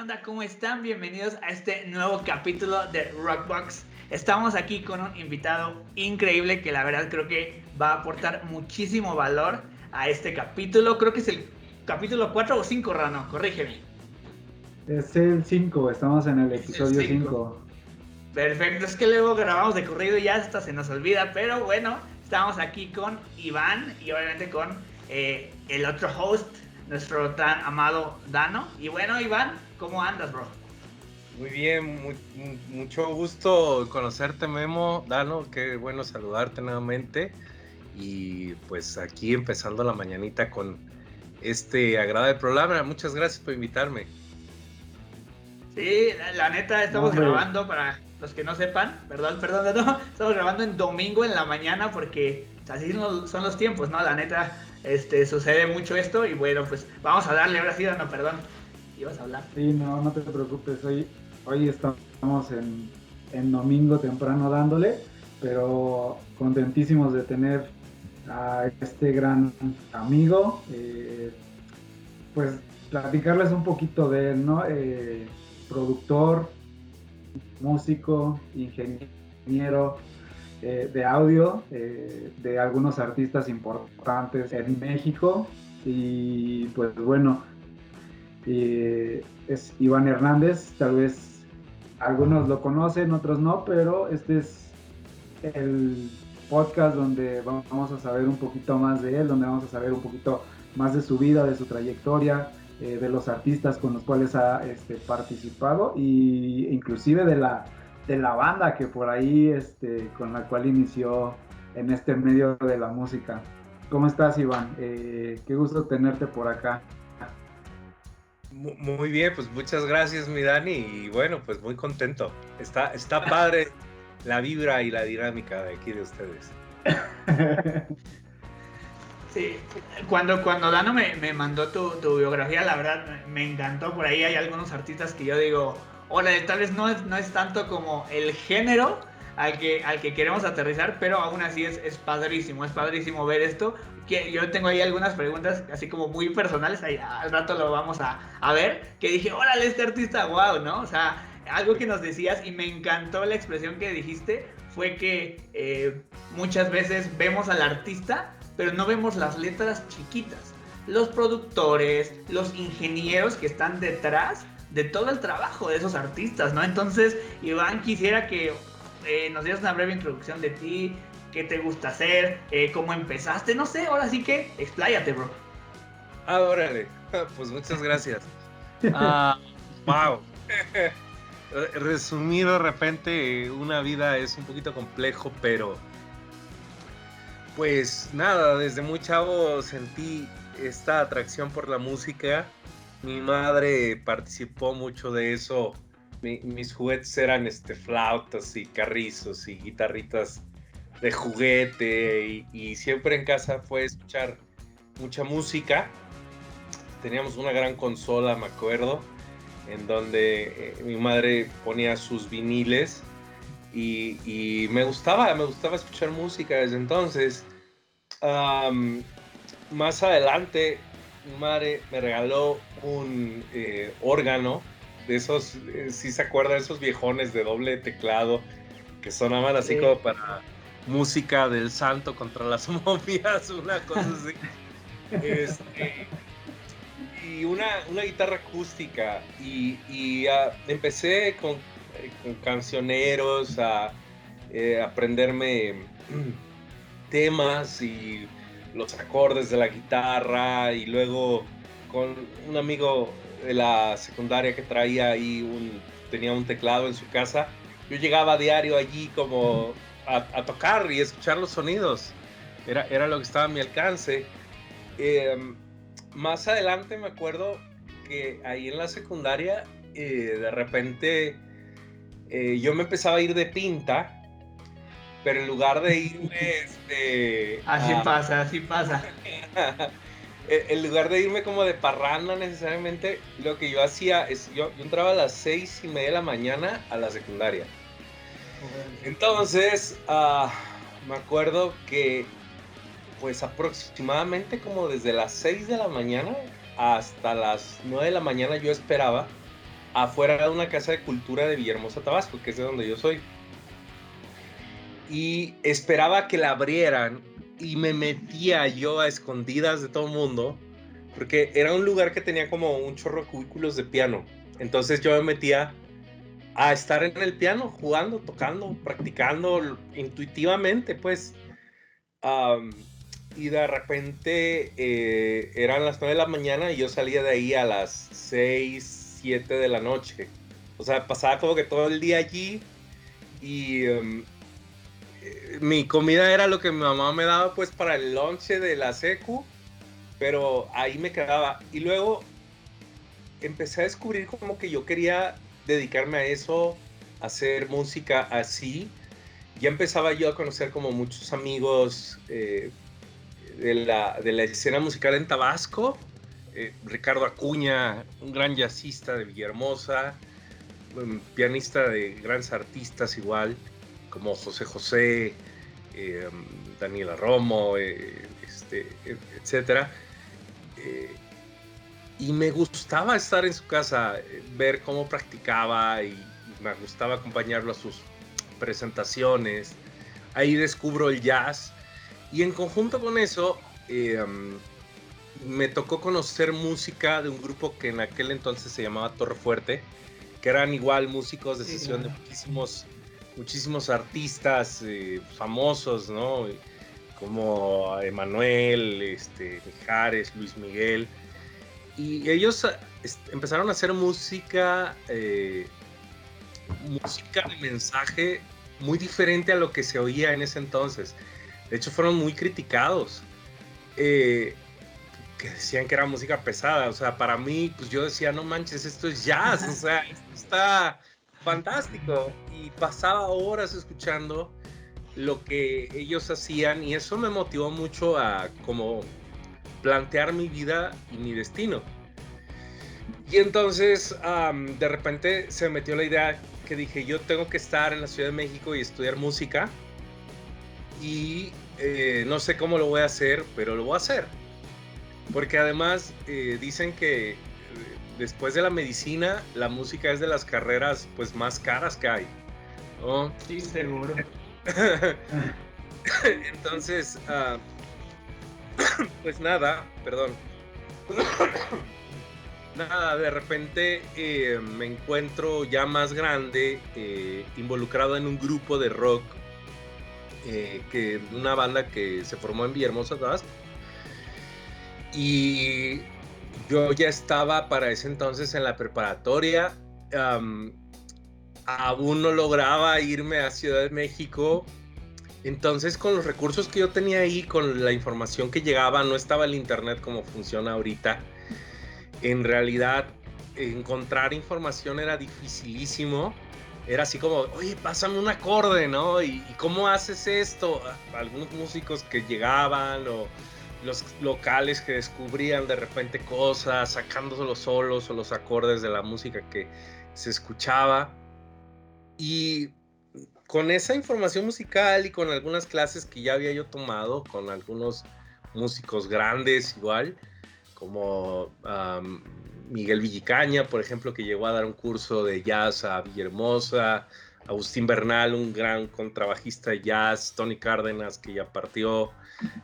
onda? ¿Cómo están? Bienvenidos a este nuevo capítulo de Rockbox. Estamos aquí con un invitado increíble que la verdad creo que va a aportar muchísimo valor a este capítulo. Creo que es el capítulo 4 o 5, Rano, corrígeme. Es el 5, estamos en el episodio 5. Perfecto, es que luego grabamos de corrido y ya hasta se nos olvida, pero bueno, estamos aquí con Iván y obviamente con eh, el otro host, nuestro tan amado Dano. Y bueno, Iván, ¿cómo andas, bro? Muy bien, mucho gusto conocerte, Memo. Dano, qué bueno saludarte nuevamente. Y pues aquí empezando la mañanita con este agradable programa. Muchas gracias por invitarme. Sí, la, neta, estamos grabando para los que no sepan, perdón, perdón, no, estamos grabando en domingo en la mañana porque así son los tiempos, ¿no? La neta, este, sucede mucho esto y bueno, pues vamos a darle, ahora sí, no, perdón, ibas a hablar. Sí, no, no te preocupes, hoy, hoy estamos en, en domingo temprano dándole, pero contentísimos de tener a este gran amigo, eh, pues platicarles un poquito de él, ¿no? Eh, productor, músico, ingeniero eh, de audio de algunos artistas importantes en México y pues bueno, es Iván Hernández, tal vez algunos lo conocen, otros no, pero este es el podcast donde vamos a saber un poquito más de él, donde vamos a saber un poquito más de su vida, de su trayectoria, eh, de los artistas con los cuales ha este, participado y inclusive de la, de la banda que por ahí este, con la cual inició en este medio de la música. ¿Cómo estás, Iván? Eh, qué gusto tenerte por acá. Muy bien, pues muchas gracias, mi Dani, y bueno, pues muy contento. Está, está padre la vibra y la dinámica de aquí de ustedes. Sí, cuando, cuando Dano me, me mandó tu, tu, biografía, la verdad me encantó. Por ahí hay algunos artistas que yo digo, hola, tal vez no es, no es tanto como el género al que, al que queremos aterrizar, pero aún así es, es padrísimo, es padrísimo ver esto. Que yo tengo ahí algunas preguntas así como muy personales, ahí al rato lo vamos a, a ver, que dije, órale, este artista, wow, ¿no? O sea, algo que nos decías y me encantó la expresión que dijiste fue que eh, muchas veces vemos al artista, pero no vemos las letras chiquitas. Los productores, los ingenieros que están detrás de todo el trabajo de esos artistas, ¿no? Entonces, Iván, quisiera que eh, nos dieras una breve introducción de ti, qué te gusta hacer, eh, cómo empezaste, no sé, ahora sí que expláyate, bro. Ah, órale, pues muchas gracias. Ah, wow. resumir de repente una vida es un poquito complejo, pero pues nada, desde muy chavo sentí esta atracción por la música. Mi madre participó mucho de eso. Mis juguetes eran este, flautas y carrizos y guitarritas de juguete y, siempre en casa fue escuchar mucha música. Teníamos una gran consola, me acuerdo en donde eh, mi madre ponía sus viniles y, me gustaba, me gustaba escuchar música desde entonces. más adelante, mi madre me regaló un eh, órgano de esos, eh, si se acuerdan, esos viejones de doble teclado que sonaban así como para música del santo contra las momias, una cosa así. Este, y una, guitarra acústica y, ah, empecé con, eh, cancioneros a eh, aprenderme temas y los acordes de la guitarra y luego con un amigo de la secundaria que traía ahí un tenía un teclado en su casa yo llegaba a diario allí como a, tocar y escuchar los sonidos era, era lo que estaba a mi alcance em, más adelante me acuerdo que ahí en la secundaria, eh, de repente eh, yo me empezaba a ir de pinta, pero en lugar de irme... Este, así pasa, así pasa. en lugar de irme como de parranda necesariamente, lo que yo hacía es, yo, yo entraba a las seis y media de la mañana a la secundaria. Entonces, ah, me acuerdo que pues aproximadamente como desde las 6 de la mañana hasta las 9 de la mañana yo esperaba afuera de una casa de cultura de Villahermosa, Tabasco, que es de donde yo soy. Y esperaba que la abrieran y me metía yo a escondidas de todo el mundo, porque era un lugar que tenía como un chorro de cubículos de piano. Entonces yo me metía a estar en el piano, jugando, tocando, practicando intuitivamente, pues. y de repente eh, eran las 9 de la mañana y yo salía de ahí a las 6, 7 de la noche. O sea, pasaba como que todo el día allí y em, mi comida era lo que mi mamá me daba pues para el lonche de la secu, pero ahí me quedaba. Y luego empecé a descubrir como que yo quería dedicarme a eso, hacer música así. Ya empezaba yo a conocer como muchos amigos eh, de, la, de, la, escena musical en Tabasco. Eh, Ricardo Acuña, un gran jazzista de Villahermosa, pianista de grandes artistas igual, como José José, eh, Daniela Romo, este, etcétera y me gustaba estar en su casa, eh, ver cómo practicaba y me gustaba acompañarlo a sus presentaciones. Ahí descubro el jazz y en conjunto con eso em, me tocó conocer música de un grupo que en aquel entonces se llamaba Torre Fuerte, que eran igual músicos de sesión de muchísimos, muchísimos artistas eh, famosos, ¿no? Como Emanuel, este, Mijares, Luis Miguel y ellos empezaron a hacer música, eh, música de mensaje muy diferente a lo que se oía en ese entonces. De hecho, fueron muy criticados. Eh, que decían que era música pesada. O sea, para mí, pues yo decía, no manches, esto es jazz. O sea, esto está fantástico. Y pasaba horas escuchando lo que ellos hacían y eso me motivó mucho a como plantear mi vida y mi destino. Y entonces de repente se metió la idea que dije, yo tengo que estar en la Ciudad de México y estudiar música. Y eh, no sé cómo lo voy a hacer, pero lo voy a hacer. Porque además eh, dicen que después de la medicina, la música es de las carreras pues más caras que hay. Sí, seguro. Entonces, ah, pues nada, perdón. nada, de repente eh, me encuentro ya más grande, eh, involucrado en un grupo de rock, eh, que una banda que se formó en Villahermosa, Tabasco. Y yo ya estaba para ese entonces en la preparatoria. aún no lograba irme a Ciudad de México entonces, con los recursos que yo tenía ahí, con la información que llegaba, no estaba el internet como funciona ahorita. En realidad, encontrar información era dificilísimo. Era así como, oye, pásame un acorde, ¿no? ¿Y, cómo haces esto? Algunos músicos que llegaban o los locales que descubrían de repente cosas, sacando los solos o los acordes de la música que se escuchaba. Y con esa información musical y con algunas clases que ya había yo tomado con algunos músicos grandes igual, como Miguel Villicaña, por ejemplo, que llegó a dar un curso de jazz a Villahermosa, Agustín Bernal, un gran contrabajista de jazz, Tony Cárdenas, que ya partió,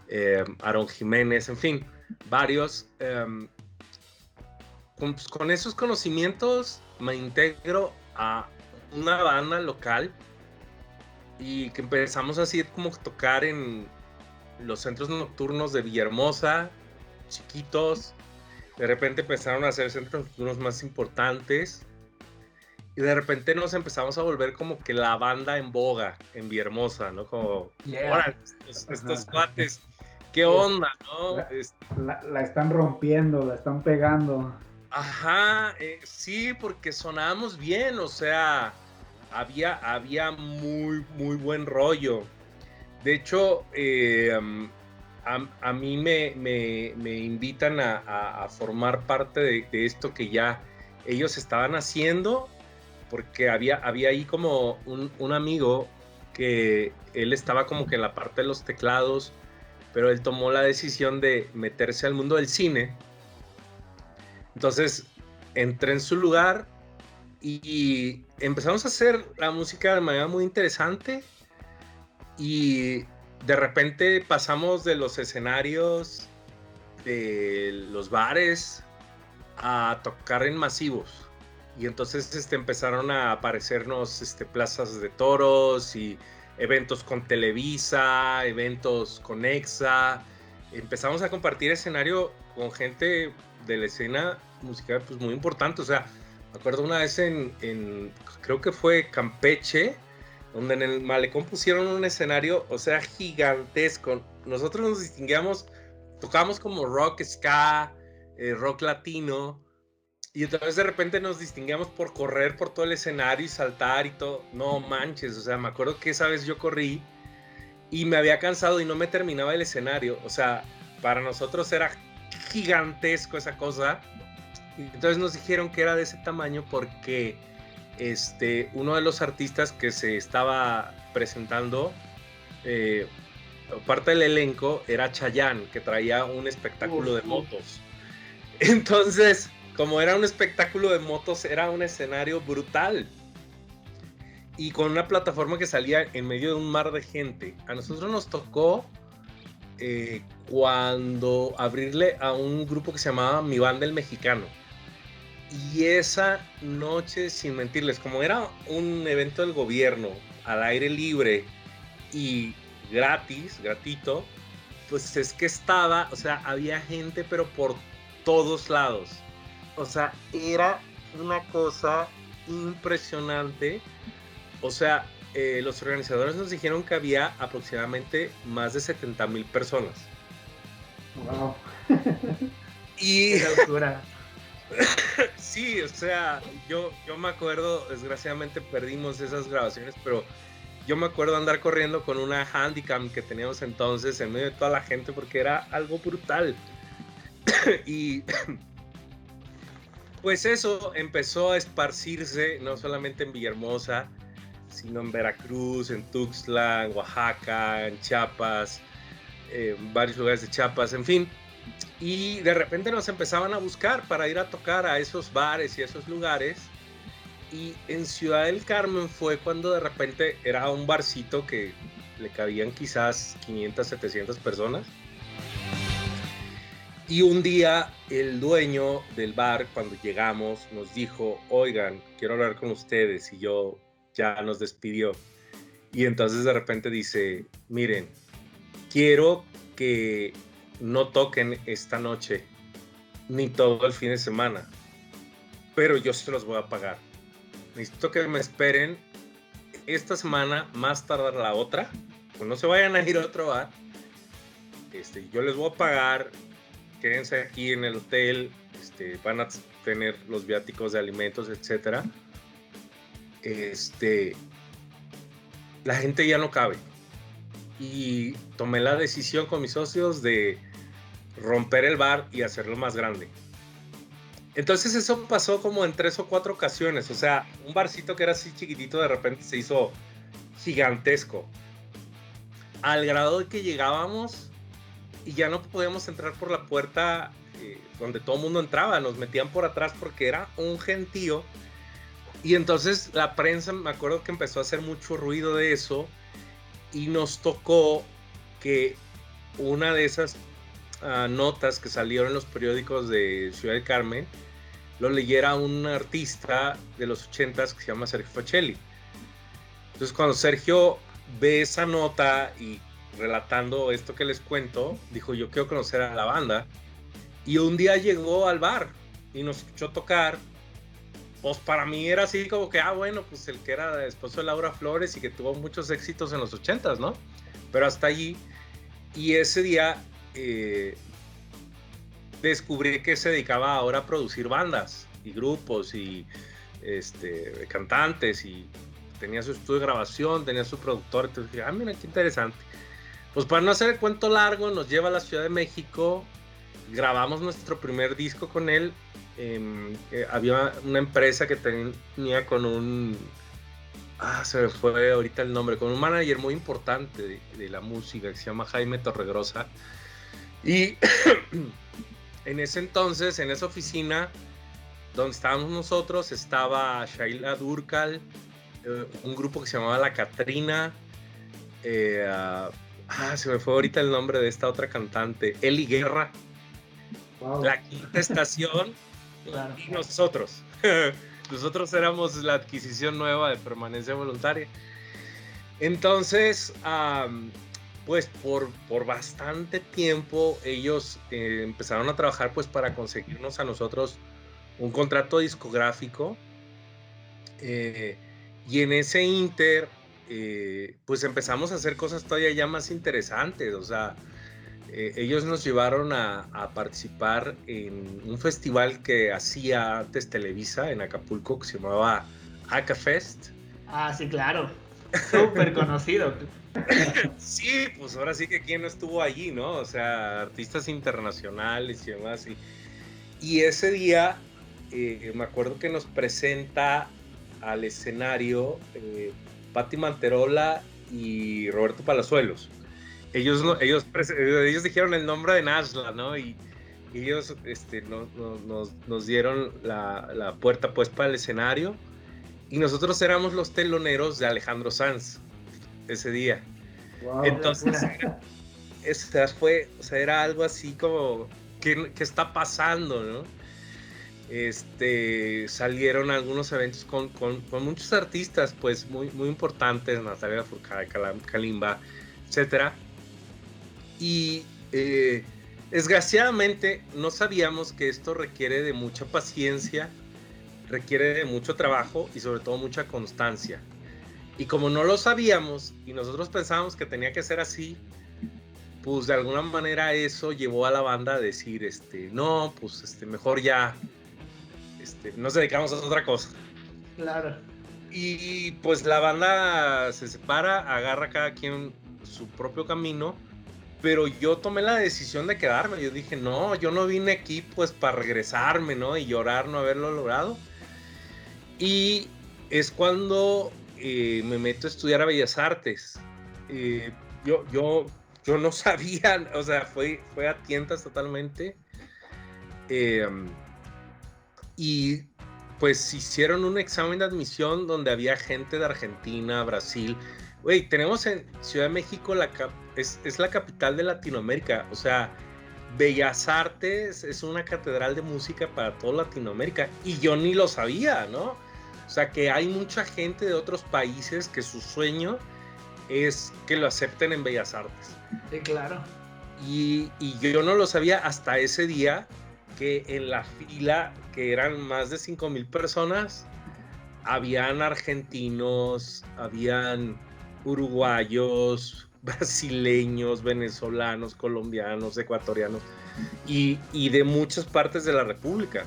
eh, Aaron Jiménez, en fin, varios. Em, con esos conocimientos me integro a una banda local y que empezamos así como tocar en los centros nocturnos de Villahermosa, chiquitos. De repente empezaron a ser centros nocturnos más importantes. Y de repente nos empezamos a volver como que la banda en boga en Villahermosa, ¿no? Como, estos, cuates, ¿qué onda, no? La, están rompiendo, la están pegando. Ajá, eh, sí, porque sonábamos bien, o sea, había, había muy, muy buen rollo. De hecho, eh, a, mí me, me, invitan a, formar parte de, esto que ya ellos estaban haciendo, porque había, había ahí como un, un, amigo que él estaba como que en la parte de los teclados, pero él tomó la decisión de meterse al mundo del cine. Entonces, entré en su lugar Y empezamos a hacer la música de manera muy interesante y de repente pasamos de los escenarios de los bares a tocar en masivos. Y entonces este, empezaron a aparecernos este, plazas de toros y eventos con Televisa, eventos con EXA. Empezamos a compartir escenario con gente de la escena musical pues, muy importante. O sea, me acuerdo una vez en, en, creo que fue Campeche, donde en el malecón pusieron un escenario, o sea, gigantesco. Nosotros nos distinguíamos, tocábamos como rock, ska, eh, rock latino, y entonces de repente nos distinguíamos por correr por todo el escenario y saltar y todo. No manches, o sea, me acuerdo que esa vez yo corrí y me había cansado y no me terminaba el escenario. O sea, para nosotros era gigantesco esa cosa. Y entonces nos dijeron que era de ese tamaño porque este, uno de los artistas que se estaba presentando, eh, parte del elenco, era Chayanne, que traía un espectáculo de motos. Entonces, como era un espectáculo de motos, era un escenario brutal. Y con una plataforma que salía en medio de un mar de gente. A nosotros nos tocó eh, cuando abrirle a un grupo que se llamaba Mi Banda el Mexicano. Y esa noche, sin mentirles, como era un evento del gobierno al aire libre y gratis, gratito, pues es que estaba, o sea, había gente, pero por todos lados. O sea, era una cosa impresionante. O sea, eh, los organizadores nos dijeron que había aproximadamente más de 70 mil personas. Wow. y. sí, o sea, yo, yo me acuerdo, desgraciadamente perdimos esas grabaciones, pero yo me acuerdo andar corriendo con una handicam que teníamos entonces en medio de toda la gente porque era algo brutal. y pues eso empezó a esparcirse no solamente en Villahermosa, sino en Veracruz, en Tuxtla, en Oaxaca, en Chiapas, en varios lugares de Chiapas, en fin. Y de repente nos empezaban a buscar para ir a tocar a esos bares y esos lugares. Y en Ciudad del Carmen fue cuando de repente era un barcito que le cabían quizás 500, 700 personas y un día el dueño del bar, cuando llegamos, nos dijo, oigan, quiero hablar con ustedes. Y yo ya nos despidió. Y entonces de repente dice, miren, quiero que no toquen esta noche, ni todo el fin de semana, pero yo se los voy a pagar. Necesito que me esperen esta semana, más tardar la otra, pues no se vayan a ir a otro bar. Este, yo les voy a pagar quédense aquí en el hotel, este, van a tener los viáticos de alimentos, etcétera. Este, la gente ya no cabe. Y tomé la decisión con mis socios de romper el bar y hacerlo más grande. Entonces eso pasó como en tres o cuatro ocasiones. O sea, un barcito que era así chiquitito de repente se hizo gigantesco. Al grado de que llegábamos y ya no podíamos entrar por la puerta eh, donde todo el mundo entraba, nos metían por atrás porque era un gentío. Y entonces la prensa, me acuerdo que empezó a hacer mucho ruido de eso y nos tocó que una de esas ah, notas que salieron en los periódicos de Ciudad del Carmen lo leyera un artista de los 80 que se llama Sergio Facelli. Entonces cuando Sergio ve esa nota y relatando esto que les cuento, dijo, yo quiero conocer a la banda. Y un día llegó al bar y nos escuchó tocar. Pues para mí era así como que, ah, bueno, pues el que era esposo de Laura Flores y que tuvo muchos éxitos en los ochentas, ¿no? Pero hasta allí. Y ese día eh, descubrí que se dedicaba ahora a producir bandas y grupos y este, cantantes y tenía su estudio de grabación, tenía su productor. Entonces dije, ah, mira, qué interesante. Pues para no hacer el cuento largo, nos lleva a la Ciudad de México, grabamos nuestro primer disco con él. Em, eh, había una empresa que tenía con un... Ah, se me fue ahorita el nombre, con un manager muy importante de, la música que se llama Jaime Torregrosa. Y en ese entonces, en esa oficina, donde estábamos nosotros estaba Shaila Durkal, eh, un grupo que se llamaba La Catrina. Ah, se me fue ahorita el nombre de esta otra cantante, Eli Guerra. La quinta estación y nosotros. nosotros éramos la adquisición nueva de permanencia voluntaria. Entonces, pues por, por bastante tiempo ellos eh, empezaron a trabajar pues para conseguirnos a nosotros un contrato discográfico eh, y en ese inter eh, pues empezamos a hacer cosas todavía ya más interesantes, o sea, ellos nos llevaron a, a, participar en un festival que hacía antes Televisa en Acapulco que se llamaba Acafest. Ah, sí, claro. Súper conocido. sí, pues ahora sí que quién no estuvo allí, ¿no? O sea, artistas internacionales y demás. Y, ese día eh, me acuerdo que nos presenta al escenario eh, Patti Manterola y Roberto Palazuelos. Ellos, ellos, ellos dijeron el nombre de Nashla, ¿no? Y, ellos este, nos, dieron la, la, puerta pues para el escenario y nosotros éramos los teloneros de Alejandro Sanz ese día. Entonces, eso fue, o sea, era algo así como, ¿qué, ¿qué, está pasando, no? Este, salieron algunos eventos con, muchos artistas, pues, muy, importantes, Natalia Furcada, Kalimba, etcétera. Y eh, desgraciadamente no sabíamos que esto requiere de mucha paciencia, requiere de mucho trabajo y sobre todo mucha constancia. Y como no lo sabíamos y nosotros pensábamos que tenía que ser así, pues de alguna manera eso llevó a la banda a decir, este, no, pues este, mejor ya este, nos dedicamos a otra cosa. Claro. Y pues la banda se separa, agarra cada quien su propio camino, pero yo tomé la decisión de quedarme. Yo dije, no, yo no vine aquí pues para regresarme, ¿no? Y llorar no haberlo logrado. Y es cuando eh, me meto a estudiar a Bellas Artes. Eh, yo, yo, yo no sabía, o sea, fue, fue a tientas totalmente. Em, y pues hicieron un examen de admisión donde había gente de Argentina, Brasil. Güey, tenemos en Ciudad de México, la es, es la capital de Latinoamérica. O sea, Bellas Artes es una catedral de música para toda Latinoamérica. Y yo ni lo sabía, ¿no? O sea que hay mucha gente de otros países que su sueño es que lo acepten en Bellas Artes. Sí, claro. Y, yo no lo sabía hasta ese día que en la fila, que eran más de 5 mil personas, habían argentinos, habían uruguayos, brasileños, venezolanos, colombianos, ecuatorianos y, y de muchas partes de la República.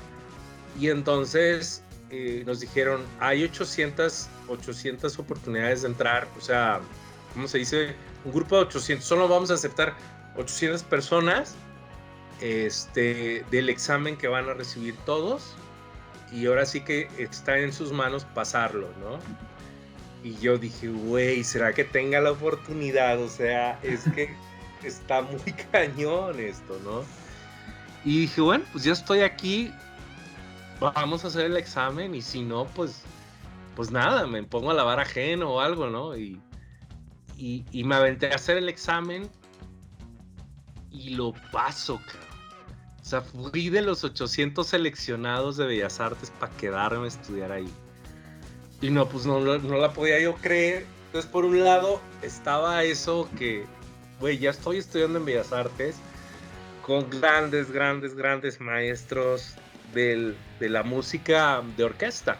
Y entonces eh, nos dijeron, hay 800, 800 oportunidades de entrar, o sea, ¿cómo se dice? Un grupo de 800, solo vamos a aceptar 800 personas este, del examen que van a recibir todos y ahora sí que está en sus manos pasarlo, ¿no? Y yo dije, güey, ¿será que tenga la oportunidad? O sea, es que está muy cañón esto, ¿no? Y dije, bueno, pues ya estoy aquí, vamos a hacer el examen y si no, pues, pues nada, me pongo a lavar ajeno o algo, ¿no? Y, y, me aventé a hacer el examen y lo paso, cabrón. Sea, fui de los 800 seleccionados de Bellas Artes para quedarme a estudiar ahí. Y no, pues no, no la podía yo creer. Entonces, por un lado, estaba eso que, güey, ya estoy estudiando en Bellas Artes con grandes, grandes, grandes maestros de la música de orquesta.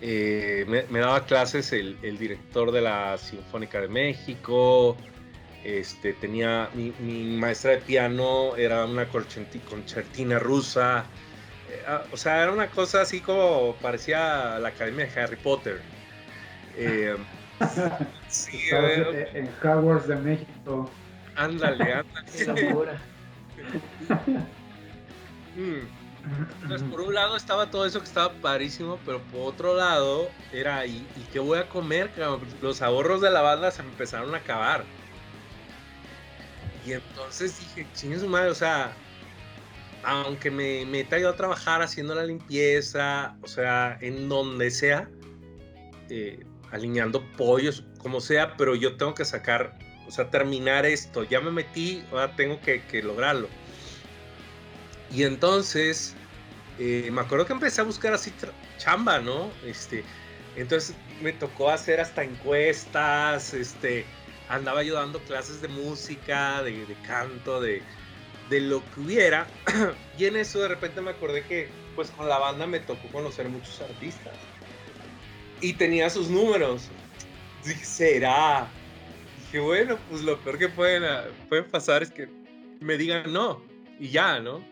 Eh, me, daba clases el, director de la Sinfónica de México. Este, tenía mi, maestra de piano, era una concertina rusa. Eh, ah, o sea, era una cosa así como parecía la academia de Harry Potter. Eh, sí, en Hogwarts de México. Ándale, ándale. Entonces, por un lado estaba todo eso que estaba parísimo, pero por otro lado era, ¿y, y qué voy a comer? Los ahorros de la banda se me empezaron a acabar. Y entonces dije, chingue su madre, o sea, aunque me meta yo a trabajar haciendo la limpieza, o sea, en donde sea, eh, alineando pollos, como sea, pero yo tengo que sacar, o sea, terminar esto. Ya me metí, ahora tengo que, lograrlo. Y entonces, eh, me acuerdo que empecé a buscar así chamba, ¿no? Este, entonces me tocó hacer hasta encuestas, este, andaba yo dando clases de música, de, canto, de, de, lo que hubiera. y en eso de repente me acordé que pues con la banda me tocó conocer muchos artistas. Y tenía sus números. Dije, ¿será? Dije, bueno, pues lo peor que pueden, pueden pasar es que me digan no. Y ya, ¿no?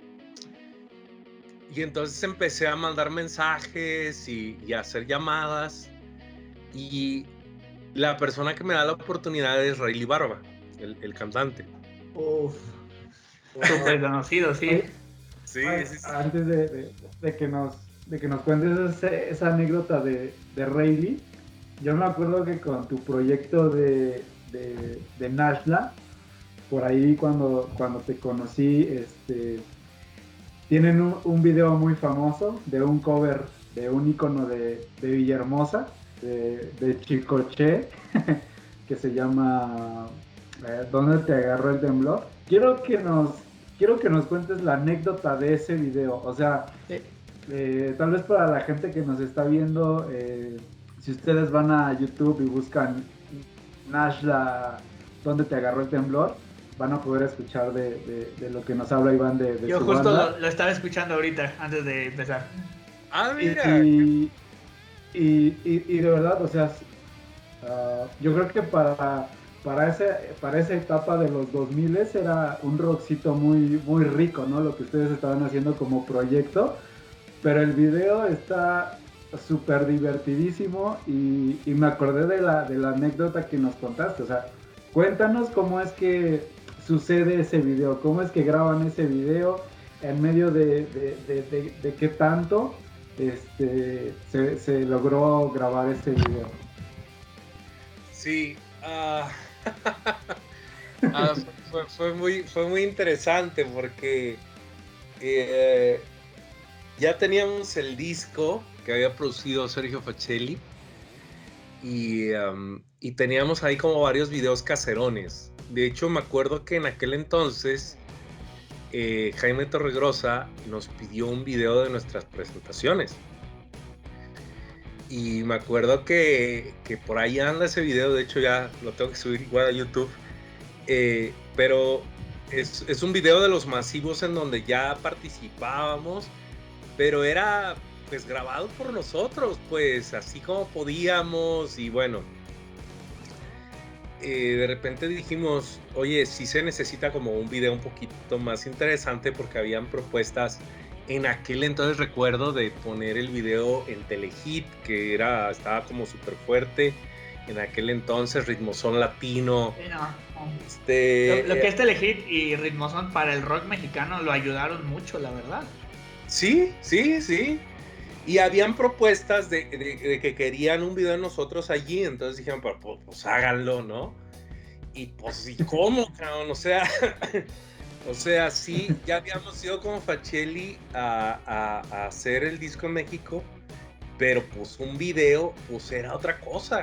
Y entonces empecé a mandar mensajes y, y a hacer llamadas. Y la persona que me da la oportunidad es Rayleigh Barba, el, cantante. Uf. Súper conocido, sí. Sí, sí, Antes de, que nos, de que nos cuentes esa, anécdota de, de Rayleigh, yo me acuerdo que con tu proyecto de, de, Nashla, por ahí cuando, cuando te conocí, este, tienen un, un, video muy famoso de un cover de un icono de, de Villahermosa de, de Chicoche que se llama eh, ¿Dónde te agarró el temblor? Quiero que nos quiero que nos cuentes la anécdota de ese video. O sea, eh, tal vez para la gente que nos está viendo, eh, si ustedes van a YouTube y buscan Nashla, ¿dónde te agarró el temblor? Van a poder escuchar de, lo que nos habla Iván de, Yo justo lo, estaba escuchando ahorita, antes de empezar. Ah, mira. Y, y, de verdad, o sea, ah, yo creo que para, para, ese, para esa etapa de los 2000 era un rockcito muy, muy rico, ¿no? Lo que ustedes estaban haciendo como proyecto. Pero el video está súper divertidísimo y, y, me acordé de la, de la anécdota que nos contaste. O sea, cuéntanos cómo es que sucede ese video, cómo es que graban ese video, en medio de, de, de qué tanto este, se, logró grabar este video. Sí, ah, ah, fue, muy, fue muy interesante porque eh, ya teníamos el disco que había producido Sergio Facelli y, y teníamos ahí como varios videos caserones. De hecho, me acuerdo que en aquel entonces eh, Jaime Torregrosa nos pidió un video de nuestras presentaciones. Y me acuerdo que, por ahí anda ese video, de hecho ya lo tengo que subir igual a YouTube. Eh, pero es, es, un video de los masivos en donde ya participábamos, pero era pues grabado por nosotros, pues así como podíamos y bueno, eh, de repente dijimos, oye, sí se necesita como un video un poquito más interesante porque habían propuestas en aquel entonces recuerdo de poner el video en Telehit, que era, estaba como súper fuerte. En aquel entonces, Ritmozón Latino. Este, lo, que es Telehit y Ritmozón para el rock mexicano lo ayudaron mucho, la verdad. Sí, sí, sí. Y habían propuestas de, que querían un video de nosotros allí, entonces dijeron, pues, pues, háganlo, ¿no? Y pues, ¿y cómo, cabrón? O sea, o sea, sí, ya habíamos ido con Facelli a, hacer el disco en México, pero pues un video, pues era otra cosa.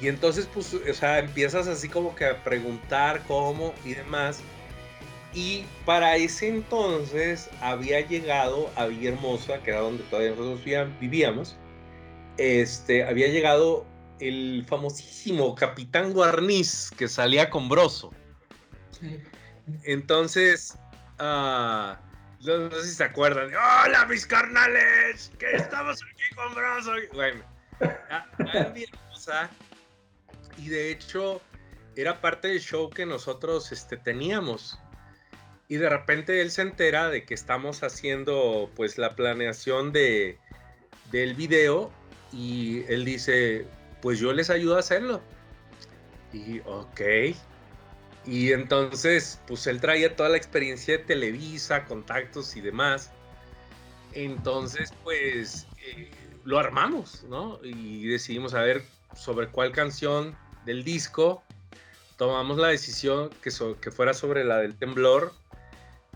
Y entonces, pues, o sea, empiezas así como que a preguntar cómo y demás. Y para ese entonces había llegado a Villahermosa, que era donde todavía nosotros vivíamos, este, había llegado el famosísimo Capitán Guarniz que salía con Broso. Entonces, uh, no, sé si se acuerdan. ¡Hola, mis carnales! Que estamos aquí con Broso. Bueno, en Villahermosa. Y de hecho, era parte del show que nosotros este, teníamos y de repente él se entera de que estamos haciendo pues la planeación de, del video y él dice, pues yo les ayudo a hacerlo. Y ok. Y entonces pues él traía toda la experiencia de Televisa, contactos y demás. Entonces pues eh, lo armamos, ¿no? Y decidimos a ver sobre cuál canción del disco tomamos la decisión que, que fuera sobre la del temblor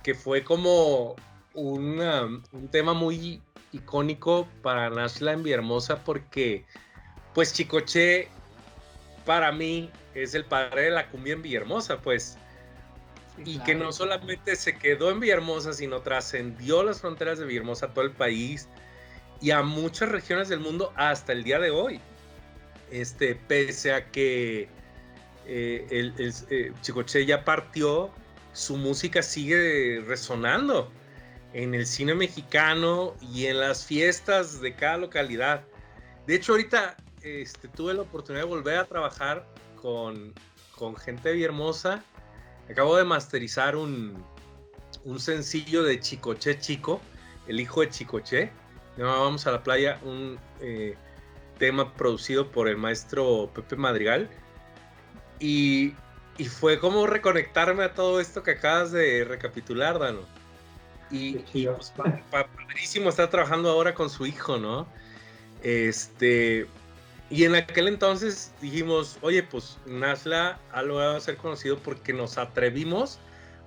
que fue como un tema muy icónico para Nashla en Villahermosa porque pues Chicoche para mí es el padre de la cumbia en Villahermosa, pues. y que no solamente se quedó en Villahermosa, sino trascendió las fronteras de Villahermosa a todo el país y a muchas regiones del mundo hasta el día de hoy. Este, pese a que eh, el, eh, Chicoche ya partió, su música sigue resonando en el cine mexicano y en las fiestas de cada localidad. De hecho, ahorita este, tuve la oportunidad de volver a trabajar con, gente hermosa. Acabo de masterizar un, un sencillo de Chicoche Chico, el hijo de Chicoche. Vamos a la playa, un eh, tema producido por el maestro Pepe Madrigal. Y, y, fue como reconectarme a todo esto que acabas de recapitular, Dano. Y, y pues, padrísimo estar trabajando ahora con su hijo, ¿no? Este, y en aquel entonces dijimos, oye, pues Nasla ha logrado ser conocido porque nos atrevimos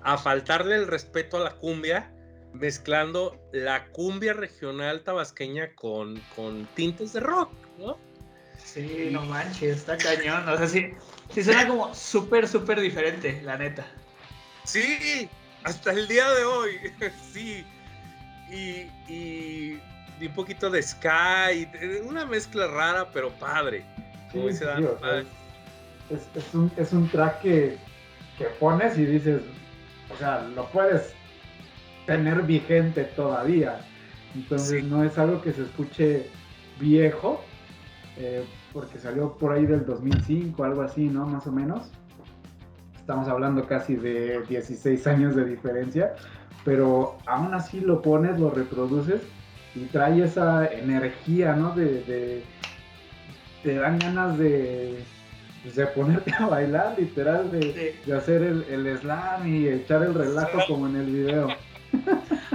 a faltarle el respeto a la cumbia, mezclando la cumbia regional tabasqueña con, con tintes de rock, ¿no? Sí, no manches, está cañón. O sea, sí, sí suena como súper, súper diferente, la neta. Sí, hasta el día de hoy, sí. y un poquito de Sky, una mezcla rara, pero padre. es, un, es un track que, pones y dices, o sea, lo puedes tener vigente todavía. Entonces no es algo que se escuche viejo, eh, porque salió por ahí del 2005, algo así, ¿no? Más o menos. Estamos hablando casi de 16 años de diferencia, pero aún así lo pones, lo reproduces y trae esa energía, ¿no? De, te dan ganas de, pues, de ponerte a bailar, literal, de, hacer el, slam y echar el relajo como en el video.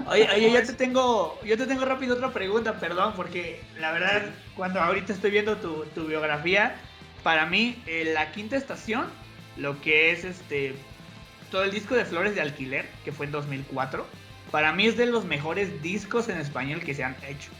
Oye, oye, yo te tengo, yo te tengo rápido otra pregunta, perdón, porque la verdad, cuando ahorita estoy viendo tu, tu biografía, para mí, eh, la quinta estación, lo que es este todo el disco de Flores de Alquiler, que fue en 2004, para mí es de los mejores discos en español que se han hecho.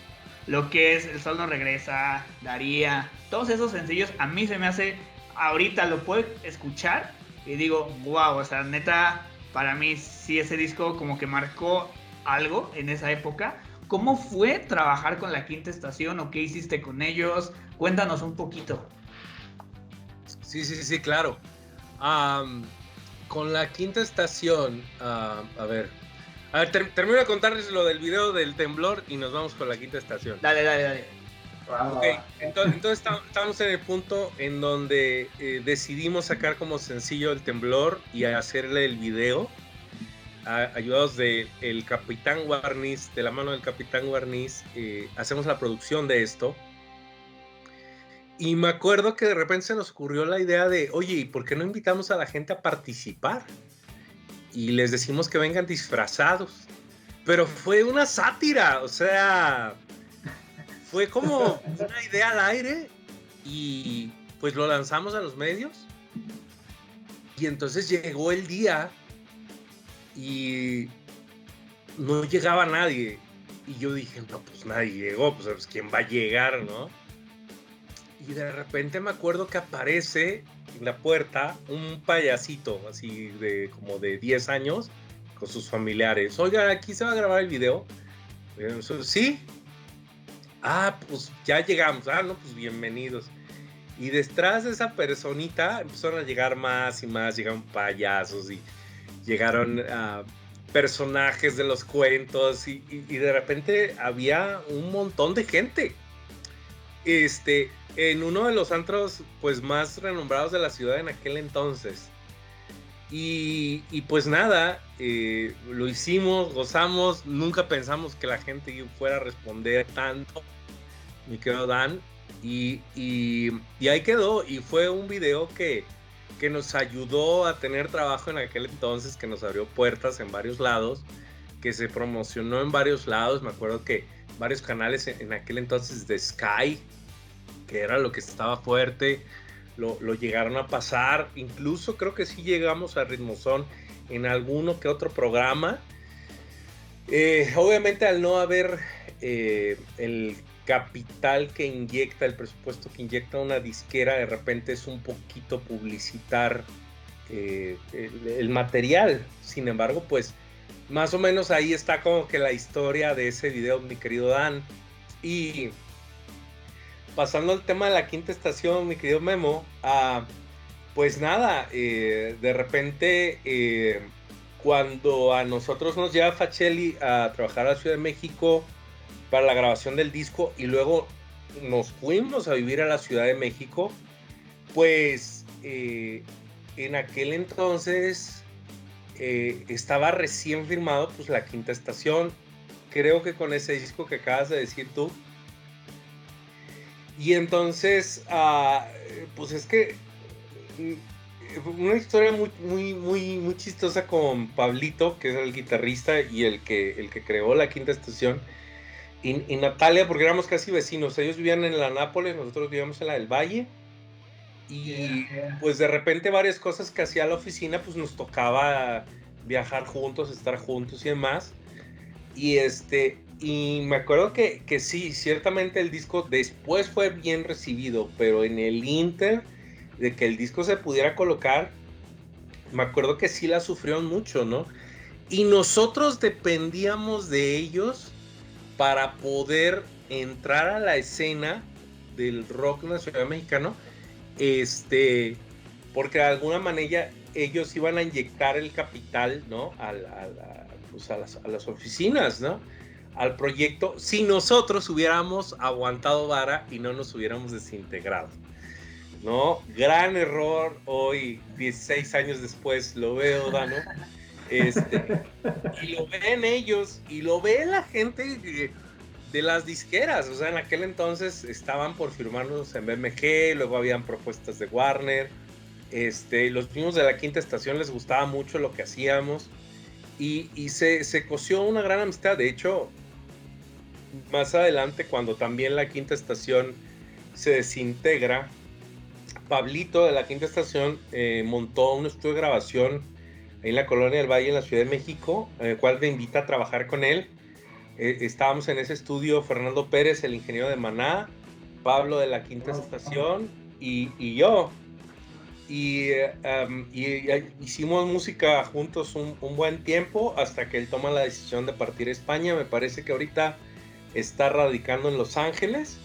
Lo que es El Sol no regresa, Daría, todos esos sencillos a mí se me hace, ahorita lo puedo escuchar y digo, wow, o sea, neta, para mí sí ese disco como que marcó algo en esa época. ¿Cómo fue trabajar con la quinta estación o qué hiciste con ellos? Cuéntanos un poquito. Sí, sí, sí, claro. con la quinta estación, a ver, a ver, termino de contarles lo del video del temblor y nos vamos con la quinta estación. Dale, dale, dale. Ok, entonces, estamos en el punto en donde eh, decidimos sacar como sencillo el temblor y hacerle el video, ayudados del el Capitán Guarniz, de la mano del Capitán Guarniz, eh, hacemos la producción de esto. Y me acuerdo que de repente se nos ocurrió la idea de, oye, ¿y por qué no invitamos a la gente a participar? y les decimos que vengan disfrazados. Pero fue una sátira, o sea, fue como una idea al aire y pues lo lanzamos a los medios. Y entonces llegó el día y no llegaba nadie. Y yo dije, no, pues nadie llegó, pues, quién va a llegar, ¿no? Y de repente me acuerdo que aparece en la puerta un payasito, así de como de 10 años, con sus familiares. Oiga, aquí se va a grabar el video. Sí. Ah, pues ya llegamos. Ah, no, pues bienvenidos. Y detrás de esa personita empezaron a llegar más y más, llegaron payasos y llegaron a personajes de los cuentos y, y, de repente había un montón de gente. Este, en uno de los antros pues más renombrados de la ciudad en aquel entonces. Y, pues nada, eh, lo hicimos, gozamos, nunca pensamos que la gente fuera a responder tanto, mi querido Dan, y, y, ahí quedó, y fue un video que, que nos ayudó a tener trabajo en aquel entonces, que nos abrió puertas en varios lados, que se promocionó en varios lados, me acuerdo que varios canales en aquel entonces de Sky, que era lo que estaba fuerte, lo, llegaron a pasar, incluso creo que sí llegamos a Ritmozón en alguno que otro programa, Eh, obviamente al no haber eh, el capital que inyecta, el presupuesto que inyecta una disquera, de repente es un poquito publicitar eh, el, material. Sin embargo, pues más o menos ahí está como que la historia de ese video, mi querido Dan. Y pasando al tema de la quinta estación, mi querido Memo, ah, pues nada, eh, de repente eh, cuando a nosotros nos lleva Facelli a trabajar a la Ciudad de México para la grabación del disco y luego nos fuimos a vivir a la Ciudad de México, pues eh, en aquel entonces estaba recién firmado pues la quinta estación, creo que con ese disco que acabas de decir tú, y entonces, ah, pues es que mm, una historia muy, muy, muy, muy chistosa con Pablito, que es el guitarrista y el que, el que creó la quinta estación. Y, Natalia, porque éramos casi vecinos. Ellos vivían en la Nápoles, nosotros vivíamos en la del Valle. Y pues de repente varias cosas que hacía la oficina, pues nos tocaba viajar juntos, estar juntos y demás. Y este, y me acuerdo que, que, sí, ciertamente el disco después fue bien recibido, pero en el Inter de que el disco se pudiera colocar, me acuerdo que sí la sufrieron mucho, ¿no? Y nosotros dependíamos de ellos para poder entrar a la escena del rock nacional mexicano, este, porque de alguna manera ellos iban a inyectar el capital, ¿no? A, pues a, las, a las oficinas, ¿no? Al proyecto si nosotros hubiéramos aguantado vara y no nos hubiéramos desintegrado. ¿No? Gran error hoy, 16 años después, lo veo, Dano. Este, y lo ven ellos y lo ve la gente de, las disqueras. O sea, en aquel entonces estaban por firmarnos en BMG, luego habían propuestas de Warner. Este, los niños de la quinta estación les gustaba mucho lo que hacíamos. Y, y se, se, coció una gran amistad. De hecho, más adelante, cuando también la quinta estación se desintegra, Pablito de la quinta estación eh, montó un estudio de grabación en la colonia del Valle, en la Ciudad de México, en el cual te invita a trabajar con él. Eh, estábamos en ese estudio Fernando Pérez, el ingeniero de Maná, Pablo de la quinta estación y, yo. Y, hicimos música juntos un, un, buen tiempo hasta que él toma la decisión de partir a España. Me parece que ahorita está radicando en Los Ángeles.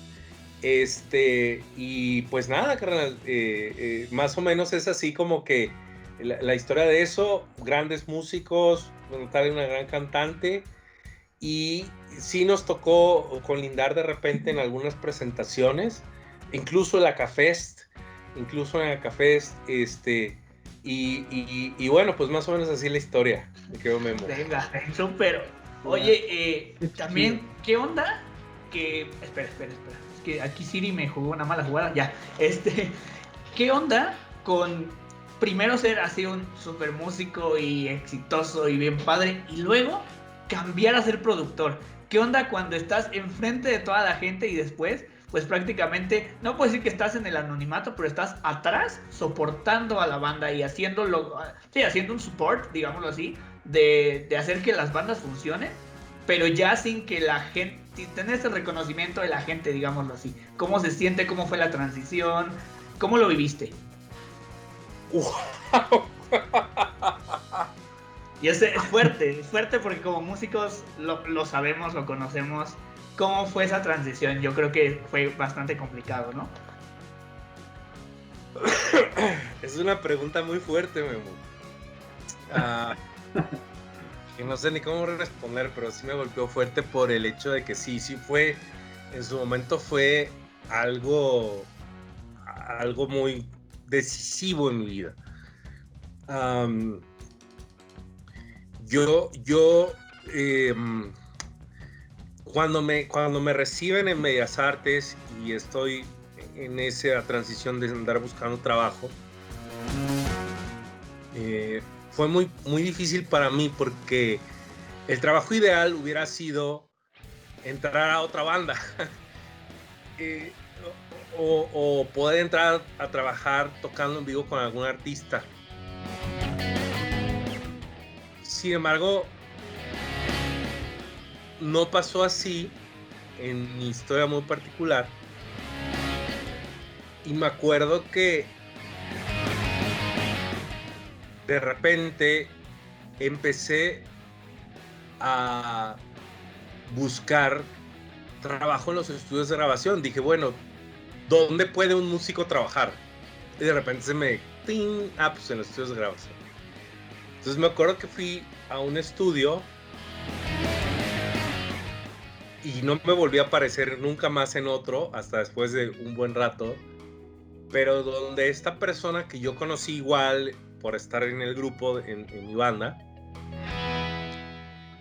Este, y pues nada, eh, eh, más o menos es así como que la, historia de eso, grandes músicos, tal una gran cantante, y sí nos tocó colindar de repente en algunas presentaciones, incluso en la Cafest, incluso en la Cafest, este, y, y, bueno, pues más o menos así la historia, me quedo. Venga, súper, Oye, eh, también, ¿qué onda? Que. Espera, espera, espera. Es que aquí Siri me jugó una mala jugada. Ya. Este. ¿Qué onda con primero ser así un super músico y exitoso y bien padre y luego cambiar a ser productor? ¿Qué onda cuando estás enfrente de toda la gente y después, pues prácticamente, no puedo decir que estás en el anonimato, pero estás atrás soportando a la banda y haciéndolo, sí, haciendo un support, digámoslo así, de, hacer que las bandas funcionen, pero ya sin que la gente, sin tener ese reconocimiento de la gente, digámoslo así. ¿Cómo se siente? ¿Cómo fue la transición? ¿Cómo lo viviste? Y es, fuerte, es fuerte porque como músicos lo, sabemos, lo conocemos. ¿Cómo fue esa transición? Yo creo que fue bastante complicado, ¿no? Es una pregunta muy fuerte, Memo. Ah, que no sé ni cómo responder, pero sí me golpeó fuerte por el hecho de que sí, sí fue, en su momento fue algo, algo muy decisivo en mi vida. yo, yo, em, cuando, me, cuando me reciben en Medias Artes y estoy en esa transición de andar buscando trabajo, eh, fue muy, muy difícil para mí porque el trabajo ideal hubiera sido entrar a otra banda eh, o, poder entrar a trabajar tocando en vivo con algún artista. Sin embargo, no pasó así en mi historia muy particular. Y me acuerdo que de repente empecé a buscar trabajo en los estudios de grabación. Dije, bueno, ¿dónde puede un músico trabajar? Y de repente se me... ¡ting! Ah, pues en los estudios de grabación. Entonces me acuerdo que fui a un estudio y no me volví a aparecer nunca más en otro hasta después de un buen rato. Pero donde esta persona que yo conocí igual por estar en el grupo, en, mi banda,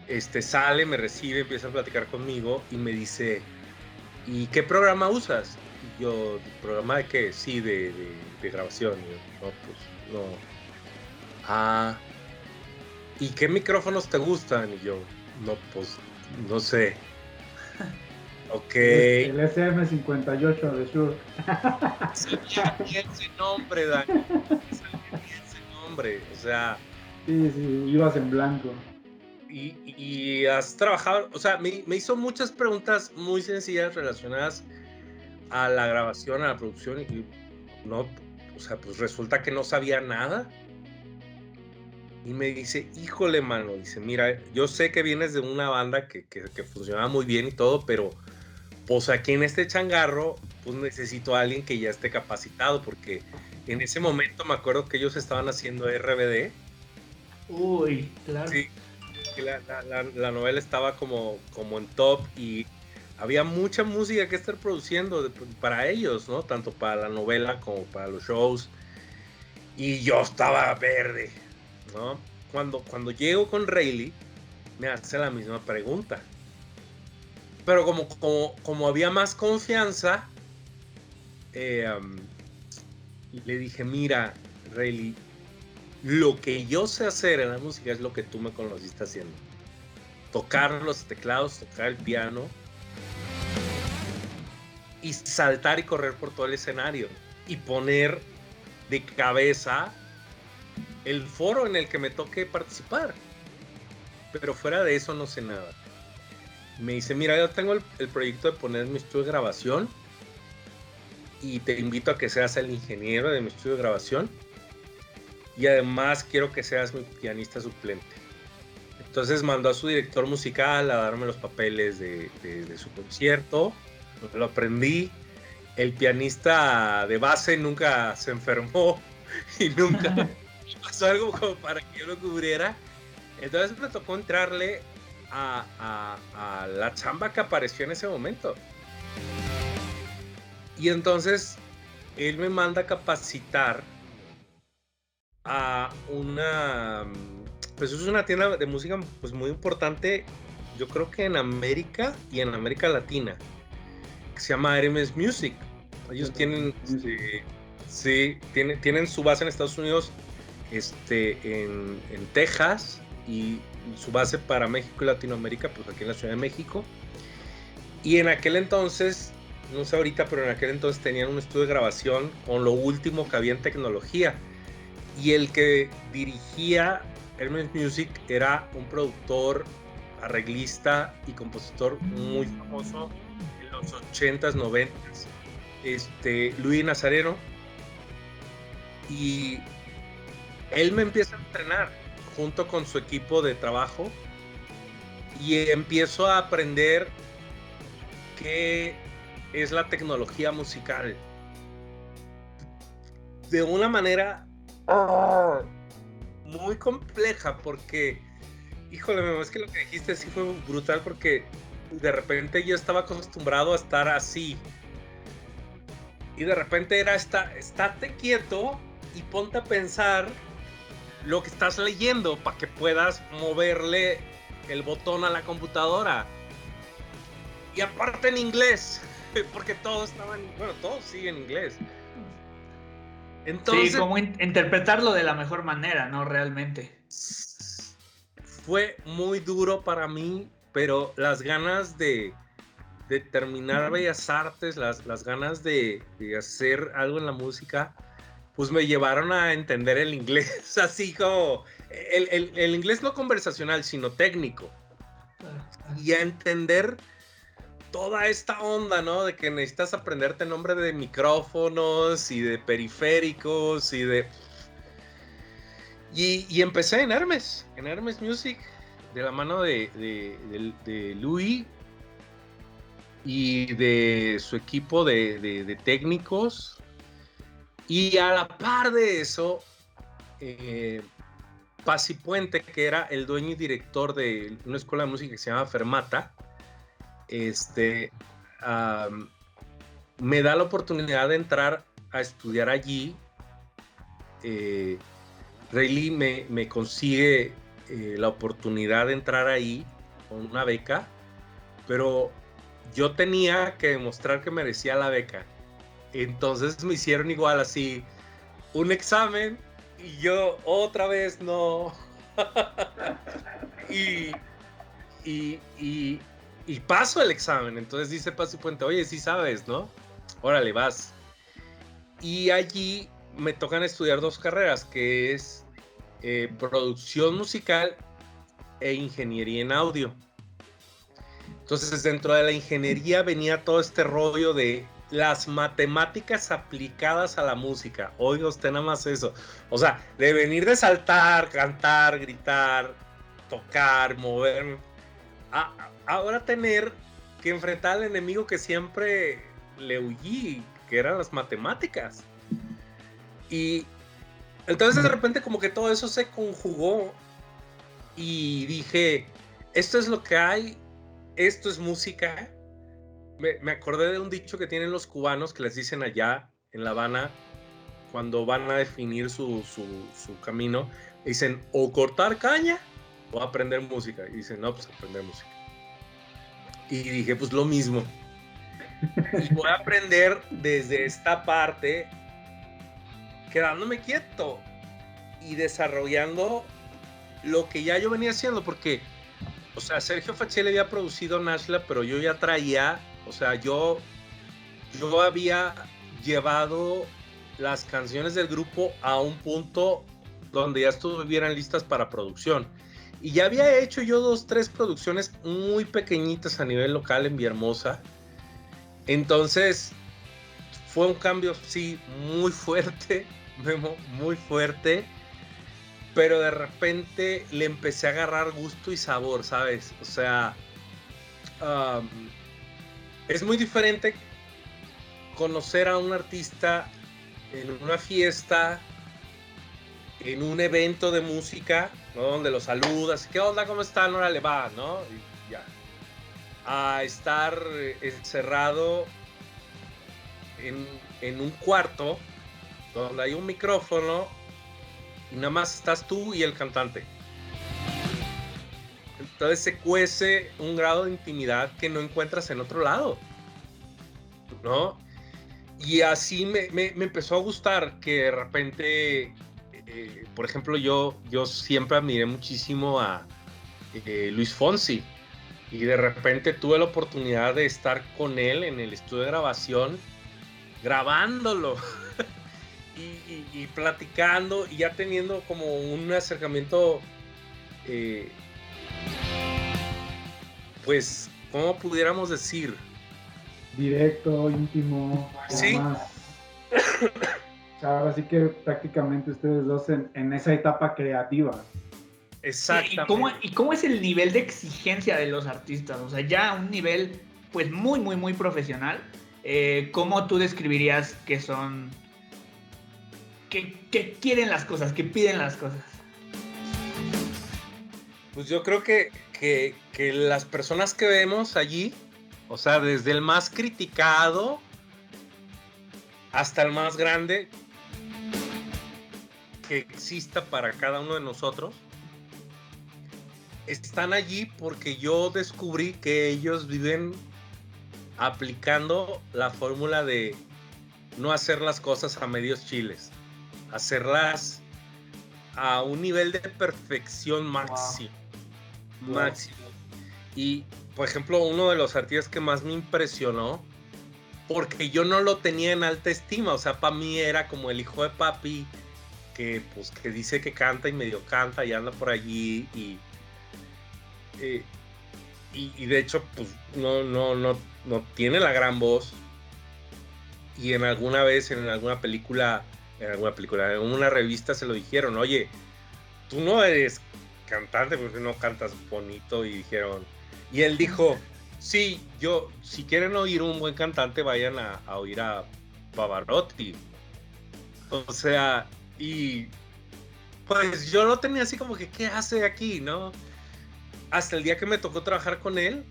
este, sale, me recibe, empieza a platicar conmigo y me dice, ¿y qué programa usas? Y yo, ¿programa de qué? Sí, de, de, grabación. no, pues no. Ah, ¿y qué micrófonos te gustan? Y yo, no, pues no sé. Ok. El SM58 de Shure. Sabía bien ese nombre, Dani. Nombre. O sea. Sí, sí, ibas en blanco. Y, has trabajado, o sea, me, me, hizo muchas preguntas muy sencillas relacionadas a la grabación, a la producción, y no, o sea, pues resulta que no sabía nada. Y me dice, híjole, mano, dice, mira, yo sé que vienes de una banda que, que, que funcionaba muy bien y todo, pero pues aquí en este changarro, pues necesito a alguien que ya esté capacitado, porque en ese momento me acuerdo que ellos estaban haciendo RBD. Uy, claro. Sí, la, la, novela estaba como, como en top y había mucha música que estar produciendo para ellos, ¿no? Tanto para la novela como para los shows. Y yo estaba verde, ¿no? Cuando, cuando llego con Rayleigh, me hace la misma pregunta. Pero como, como, había más confianza, eh, le dije, mira, Rayleigh, lo que yo sé hacer en la música es lo que tú me conociste haciendo. Tocar los teclados, tocar el piano y saltar y correr por todo el escenario y poner de cabeza el foro en el que me toque participar. Pero fuera de eso no sé nada me dice, mira, yo tengo el, proyecto de poner mi estudio de grabación y te invito a que seas el ingeniero de mi estudio de grabación y además quiero que seas mi pianista suplente. Entonces mandó a su director musical a darme los papeles de, su concierto, lo aprendí. El pianista de base nunca se enfermó y nunca pasó algo como para que yo lo cubriera. Entonces me tocó entrarle a, la chamba que apareció en ese momento. Y entonces él me manda a capacitar a una, pues es una tienda de música pues muy importante, yo creo que en América y en América Latina, que se llama Hermes Music. Ellos tienen, este, sí, tienen, tienen su base en Estados Unidos, este, en, en Texas y su base para México y Latinoamérica, pues aquí en la Ciudad de México. Y en aquel entonces, no sé ahorita, pero en aquel entonces tenían un estudio de grabación con lo último que había en tecnología. Y el que dirigía Hermes Music era un productor, arreglista y compositor muy famoso en los 80s, 90s, este, Luis Nazareno. Y él me empieza a entrenar junto con su equipo de trabajo y empiezo a aprender qué es la tecnología musical. De una manera muy compleja porque híjole, es que lo que dijiste sí fue brutal porque de repente yo estaba acostumbrado a estar así. Y de repente era esta, estate quieto y ponte a pensar lo que estás leyendo para que puedas moverle el botón a la computadora. Y aparte en inglés, porque todos estaban, bueno, todos siguen en inglés. Entonces, sí, como interpretarlo de la mejor manera, ¿no? Realmente. Fue muy duro para mí, pero las ganas de, de terminar Bellas Artes, las, las ganas de, de hacer algo en la música, pues me llevaron a entender el inglés, así como el, el, el inglés no conversacional, sino técnico. y a entender toda esta onda, ¿no? De que necesitas aprenderte nombre de micrófonos y de periféricos y de... Y, empecé en Hermes, en Hermes Music, de la mano de, de, de Louis y de su equipo de, técnicos. Y a la par de eso, eh, Pasi Puente, que era el dueño y director de una escuela de música que se llama Fermata, este, me da la oportunidad de entrar a estudiar allí. Eh, Rayleigh me, me, consigue eh, la oportunidad de entrar ahí con una beca, pero yo tenía que demostrar que merecía la beca. Entonces me hicieron igual así un examen y yo otra vez no. y, y, y, paso el examen. Entonces dice Paso Puente, oye, sí sabes, ¿no? Órale, vas. Y allí me tocan estudiar dos carreras, que es eh, producción musical e ingeniería en audio. Entonces, dentro de la ingeniería venía todo este rollo de las matemáticas aplicadas a la música. Oiga usted nada más eso. O sea, de venir de saltar, cantar, gritar, tocar, ahora tener que enfrentar al enemigo que siempre le huí, que eran las matemáticas. Y entonces de repente como que todo eso se conjugó y dije, esto es lo que hay esto es música. Me, acordé de un dicho que tienen los cubanos que les dicen allá en La Habana cuando van a definir su, camino. Dicen o cortar caña o aprender música. Y dicen, no, pues aprender música. Y dije, pues lo mismo. voy a aprender desde esta parte, quedándome quieto y desarrollando lo que ya yo venía haciendo, porque o sea, Sergio Faciel había producido Nashla, pero yo ya traía, o sea, yo, yo había llevado las canciones del grupo a un punto donde ya estuvieran listas para producción. Y ya había hecho yo dos, tres producciones muy pequeñitas a nivel local en Villahermosa. Entonces, fue un cambio, sí, muy fuerte, Memo, muy fuerte pero de repente le empecé a agarrar gusto y sabor, ¿sabes? O sea, es muy diferente conocer a un artista en una fiesta, en un evento de música, Donde lo saludas, ¿qué onda? ¿Cómo están? Le va, ¿no? Y ya. A estar encerrado en, en un cuarto donde hay un micrófono y nada más estás tú y el cantante. Entonces se cuece un grado de intimidad que no encuentras en otro lado. ¿No? Y así me, empezó a gustar que de repente, eh, por ejemplo, yo, yo siempre admiré muchísimo a eh, Luis Fonsi. Y de repente tuve la oportunidad de estar con él en el estudio de grabación, grabándolo. y, platicando y ya teniendo como un acercamiento, eh, pues, ¿cómo pudiéramos decir? Directo, íntimo. Sí. Así que prácticamente ustedes dos en, esa etapa creativa. Exactamente. ¿Y cómo, ¿Y cómo es el nivel de exigencia de los artistas? O sea, ya un nivel pues muy, muy, muy profesional. Eh, ¿Cómo tú describirías que son que, quieren las cosas, que piden las cosas. Pues yo creo que, que, las personas que vemos allí, o sea, desde el más criticado hasta el más grande que exista para cada uno de nosotros, están allí porque yo descubrí que ellos viven aplicando la fórmula de no hacer las cosas a medios chiles hacerlas a un nivel de perfección máximo. Máximo. Y, por ejemplo, uno de los artistas que más me impresionó, porque yo no lo tenía en alta estima, o sea, para mí era como el hijo de papi, que pues que dice que canta y medio canta y anda por allí y... Eh, y, de hecho, pues no, no, no, no tiene la gran voz. Y en alguna vez, en alguna película, en alguna película, en una revista se lo dijeron, oye, tú no eres cantante porque no cantas bonito. Y dijeron, y él dijo, sí, yo, si quieren oír un buen cantante, vayan a, a oír a Pavarotti. O sea, y pues yo lo tenía así como que, ¿qué hace aquí, no? Hasta el día que me tocó trabajar con él,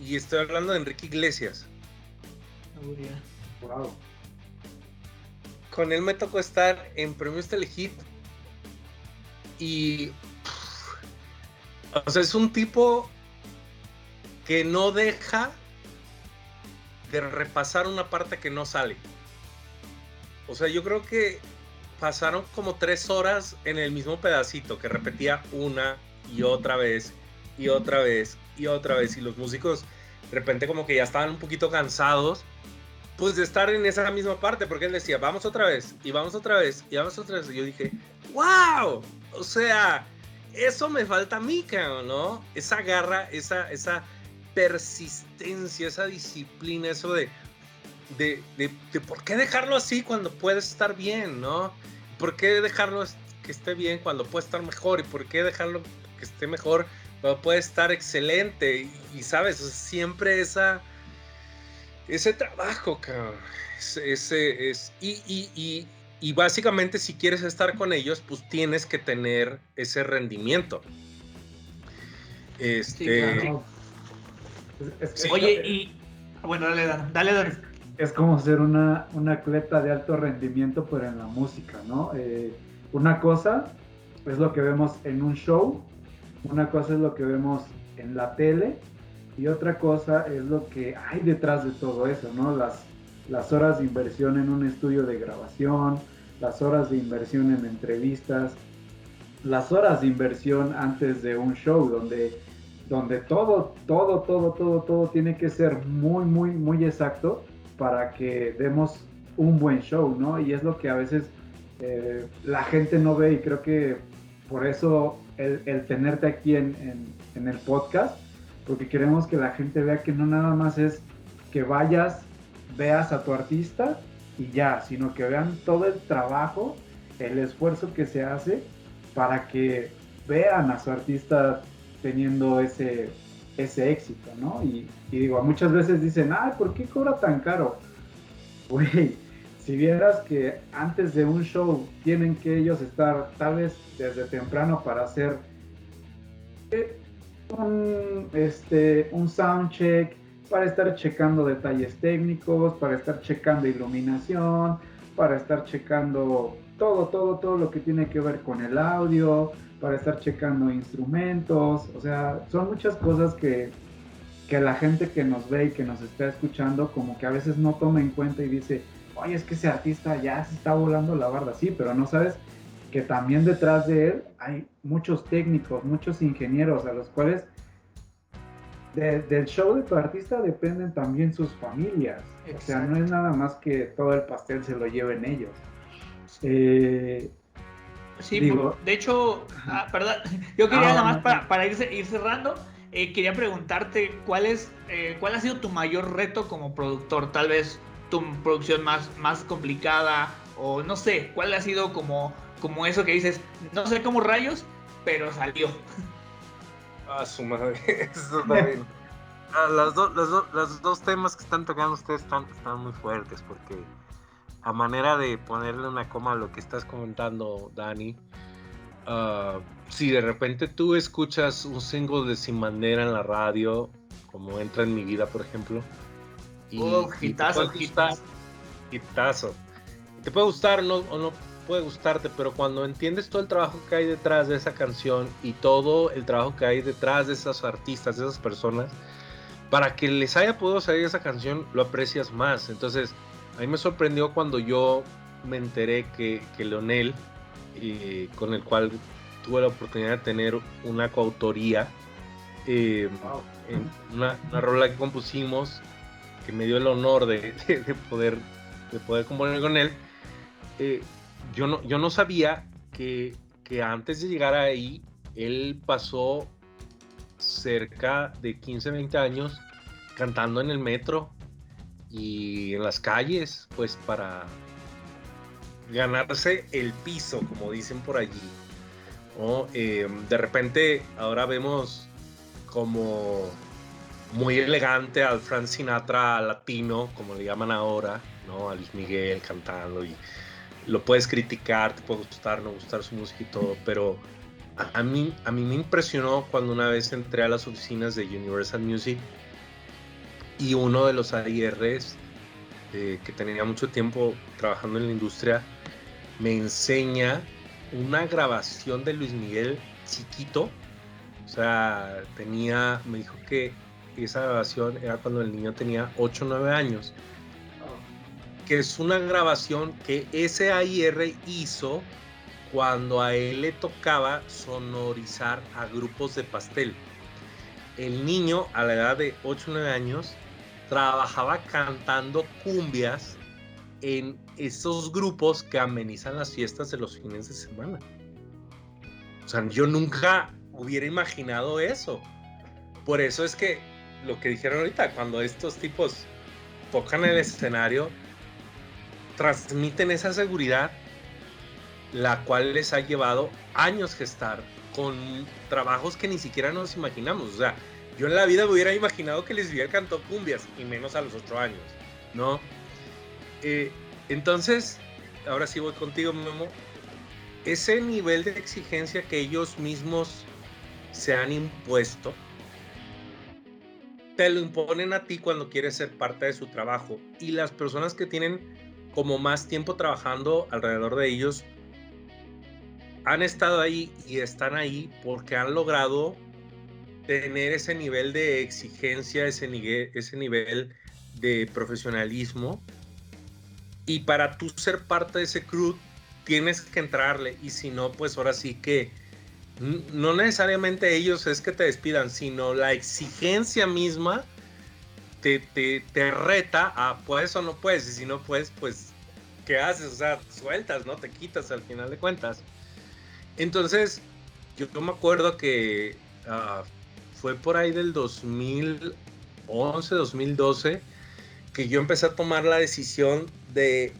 y estoy hablando de Enrique Iglesias. Wow. Con él me tocó estar en Premios Telehit. Y. O sea, es un tipo que no deja de repasar una parte que no sale. O sea, yo creo que pasaron como tres horas en el mismo pedacito que repetía una y otra vez y otra vez y otra vez y los músicos de repente como que ya estaban un poquito cansados pues de estar en esa misma parte porque él decía vamos otra vez y vamos otra vez y vamos otra vez y yo dije wow o sea eso me falta a mí no esa garra esa esa persistencia esa disciplina eso de de, de, por qué dejarlo así cuando puedes estar bien, ¿no? ¿Por qué dejarlo que esté bien cuando puede estar mejor? ¿Y por qué dejarlo que esté mejor cuando puede estar excelente? Y, sabes, siempre esa, ese trabajo, cabrón. Ese, es, y, y, y, básicamente si quieres estar con ellos, pues tienes que tener ese rendimiento. Este, Oye, y bueno, dale, dale, dale es como ser una, una, atleta de alto rendimiento, pero en la música, ¿no? Eh, una cosa es lo que vemos en un show, una cosa es lo que vemos en la tele y otra cosa es lo que hay detrás de todo eso, ¿no? Las, las horas de inversión en un estudio de grabación, las horas de inversión en entrevistas, las horas de inversión antes de un show, donde, donde todo, todo, todo, todo, todo tiene que ser muy, muy, muy exacto para que demos un buen show, ¿no? Y es lo que a veces eh, la gente no ve y creo que por eso el, tenerte aquí en, el podcast, porque queremos que la gente vea que no nada más es que vayas, veas a tu artista y ya, sino que vean todo el trabajo, el esfuerzo que se hace para que vean a su artista teniendo ese, ese éxito, ¿no? Y, digo, muchas veces dicen, ay, ¿por qué cobra tan caro? Güey, si vieras que antes de un show tienen que ellos estar tal vez desde temprano para hacer eh, un, este, un sound check, para estar checando detalles técnicos, para estar checando iluminación, para estar checando todo, todo, todo lo que tiene que ver con el audio, para estar checando instrumentos, o sea, son muchas cosas que, que la gente que nos ve y que nos está escuchando como que a veces no toma en cuenta y dice, oye, es que ese artista ya se está volando la barda, sí, pero no sabes que también detrás de él hay muchos técnicos, muchos ingenieros a los cuales del show de tu artista dependen también sus familias. O sea, no es nada más que todo el pastel se lo lleven ellos. Eh, Sí, de hecho, ah, perdón, yo quería nada más para, para ir, ir cerrando, eh, quería preguntarte cuál es, eh, cuál ha sido tu mayor reto como productor, tal vez tu producción más, más complicada o no sé, cuál ha sido como, como eso que dices, no sé cómo rayos, pero salió. Ah, su madre, eso está bien. Ah, los, los, dos temas que están tocando ustedes están, están muy fuertes porque a manera de ponerle una coma a lo que estás comentando, Dani, uh, si de repente tú escuchas un single de Sin Bandera en la radio, como entra en mi vida, por ejemplo, y, oh, hitazo, te Te puede gustar no, o no puede gustarte, pero cuando entiendes todo el trabajo que hay detrás de esa canción y todo el trabajo que hay detrás de esas artistas, de esas personas, para que les haya podido salir esa canción, lo aprecias más. Entonces, a mí me sorprendió cuando yo me enteré que, que Leonel, eh, con el cual tuve la oportunidad de tener una coautoría, eh, en una, rola que compusimos, que me dio el honor de, poder, de poder componer con él, eh, yo, no, yo no sabía que, que antes de llegar ahí, él pasó cerca de 15, 20 años cantando en el metro y en las calles, pues para ganarse el piso, como dicen por allí. Em, de repente ahora vemos como muy elegante al Frank Sinatra latino, como le llaman ahora, ¿no? A Luis Miguel cantando y lo puedes criticar, te puede gustar, no gustar su música y todo, pero a, mí, a mí me impresionó cuando una vez entré a las oficinas de Universal Music y uno de los AIRs eh, que tenía mucho tiempo trabajando en la industria me enseña una grabación de Luis Miguel chiquito. O sea, tenía, me dijo que esa grabación era cuando el niño tenía 8 o 9 años. Que es una grabación que ese AIR hizo cuando a él le tocaba sonorizar a grupos de pastel. El niño a la edad de 8 o 9 años trabajaba cantando cumbias en esos grupos que amenizan las fiestas de los fines de semana. O sea, yo nunca hubiera imaginado eso. Por eso es que lo que dijeron ahorita, cuando estos tipos tocan el escenario, transmiten esa seguridad, la cual les ha llevado años gestar con trabajos que ni siquiera nos imaginamos. O sea, yo en la vida me hubiera imaginado que hubiera cantado cumbias, y menos a los ocho años, ¿no? Eh, entonces, ahora sí voy contigo, Memo. Ese nivel de exigencia que ellos mismos se han impuesto, te lo imponen a ti cuando quieres ser parte de su trabajo. Y las personas que tienen como más tiempo trabajando alrededor de ellos han estado ahí y están ahí porque han logrado tener ese nivel de exigencia, ese nivel, ese nivel de profesionalismo y para tú ser parte de ese crew, tienes que entrarle. Y si no, pues ahora sí que no necesariamente ellos es que te despidan, sino la exigencia misma te, te, reta a puedes o no puedes. Y si no puedes, pues, ¿qué haces? O sea, sueltas, ¿no? Te quitas al final de cuentas. Entonces, yo, me acuerdo que ah, fue por ahí del 2011, 2012 que yo empecé a tomar la decisión de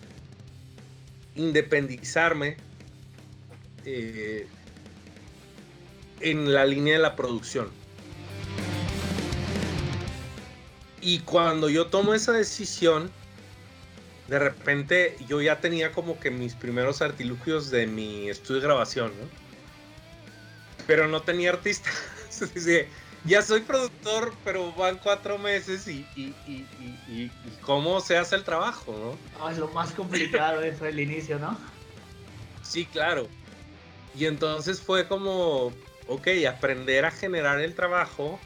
independizarme eh, en la línea de la producción. Y cuando yo tomo esa decisión, de repente yo ya tenía como que mis primeros artilugios de mi estudio de grabación. Pero no tenía artista. ya soy productor, pero van cuatro meses y, y, cómo se hace el trabajo, ¿no? Ah, es lo más complicado eso el inicio, ¿no? Sí, claro. Y entonces fue como, ok, aprender a generar el trabajo,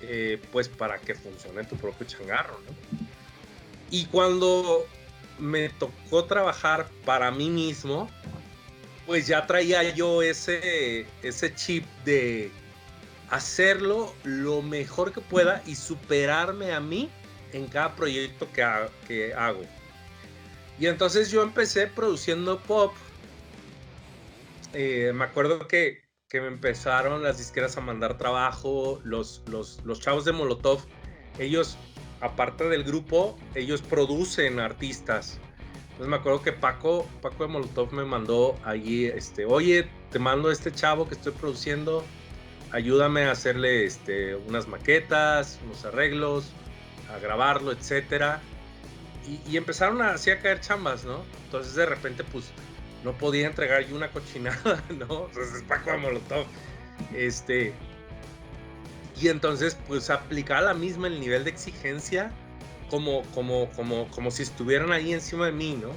eh, pues para que funcione tu propio changarro, ¿no? Y cuando me tocó trabajar para mí mismo, pues ya traía yo ese, ese chip de hacerlo lo mejor que pueda y superarme a mí en cada proyecto que, que hago. Y entonces yo empecé produciendo pop. Eh, me acuerdo que, que, me empezaron las disqueras a mandar trabajo, los, los, los chavos de Molotov, ellos, aparte del grupo, ellos producen artistas. Entonces me acuerdo que Paco, Paco de Molotov me mandó allí, este, oye, te mando este chavo que estoy produciendo, ayúdame a hacerle este, unas maquetas, unos arreglos, a grabarlo, etcétera. Y, empezaron así a caer chambas, ¿no? Entonces de repente, pues, no podía entregar yo una cochinada, ¿no? Entonces es Paco de Molotov. Este. Y entonces, pues, aplicaba la misma el nivel de exigencia como, como, como, como si estuvieran ahí encima de mí, ¿no?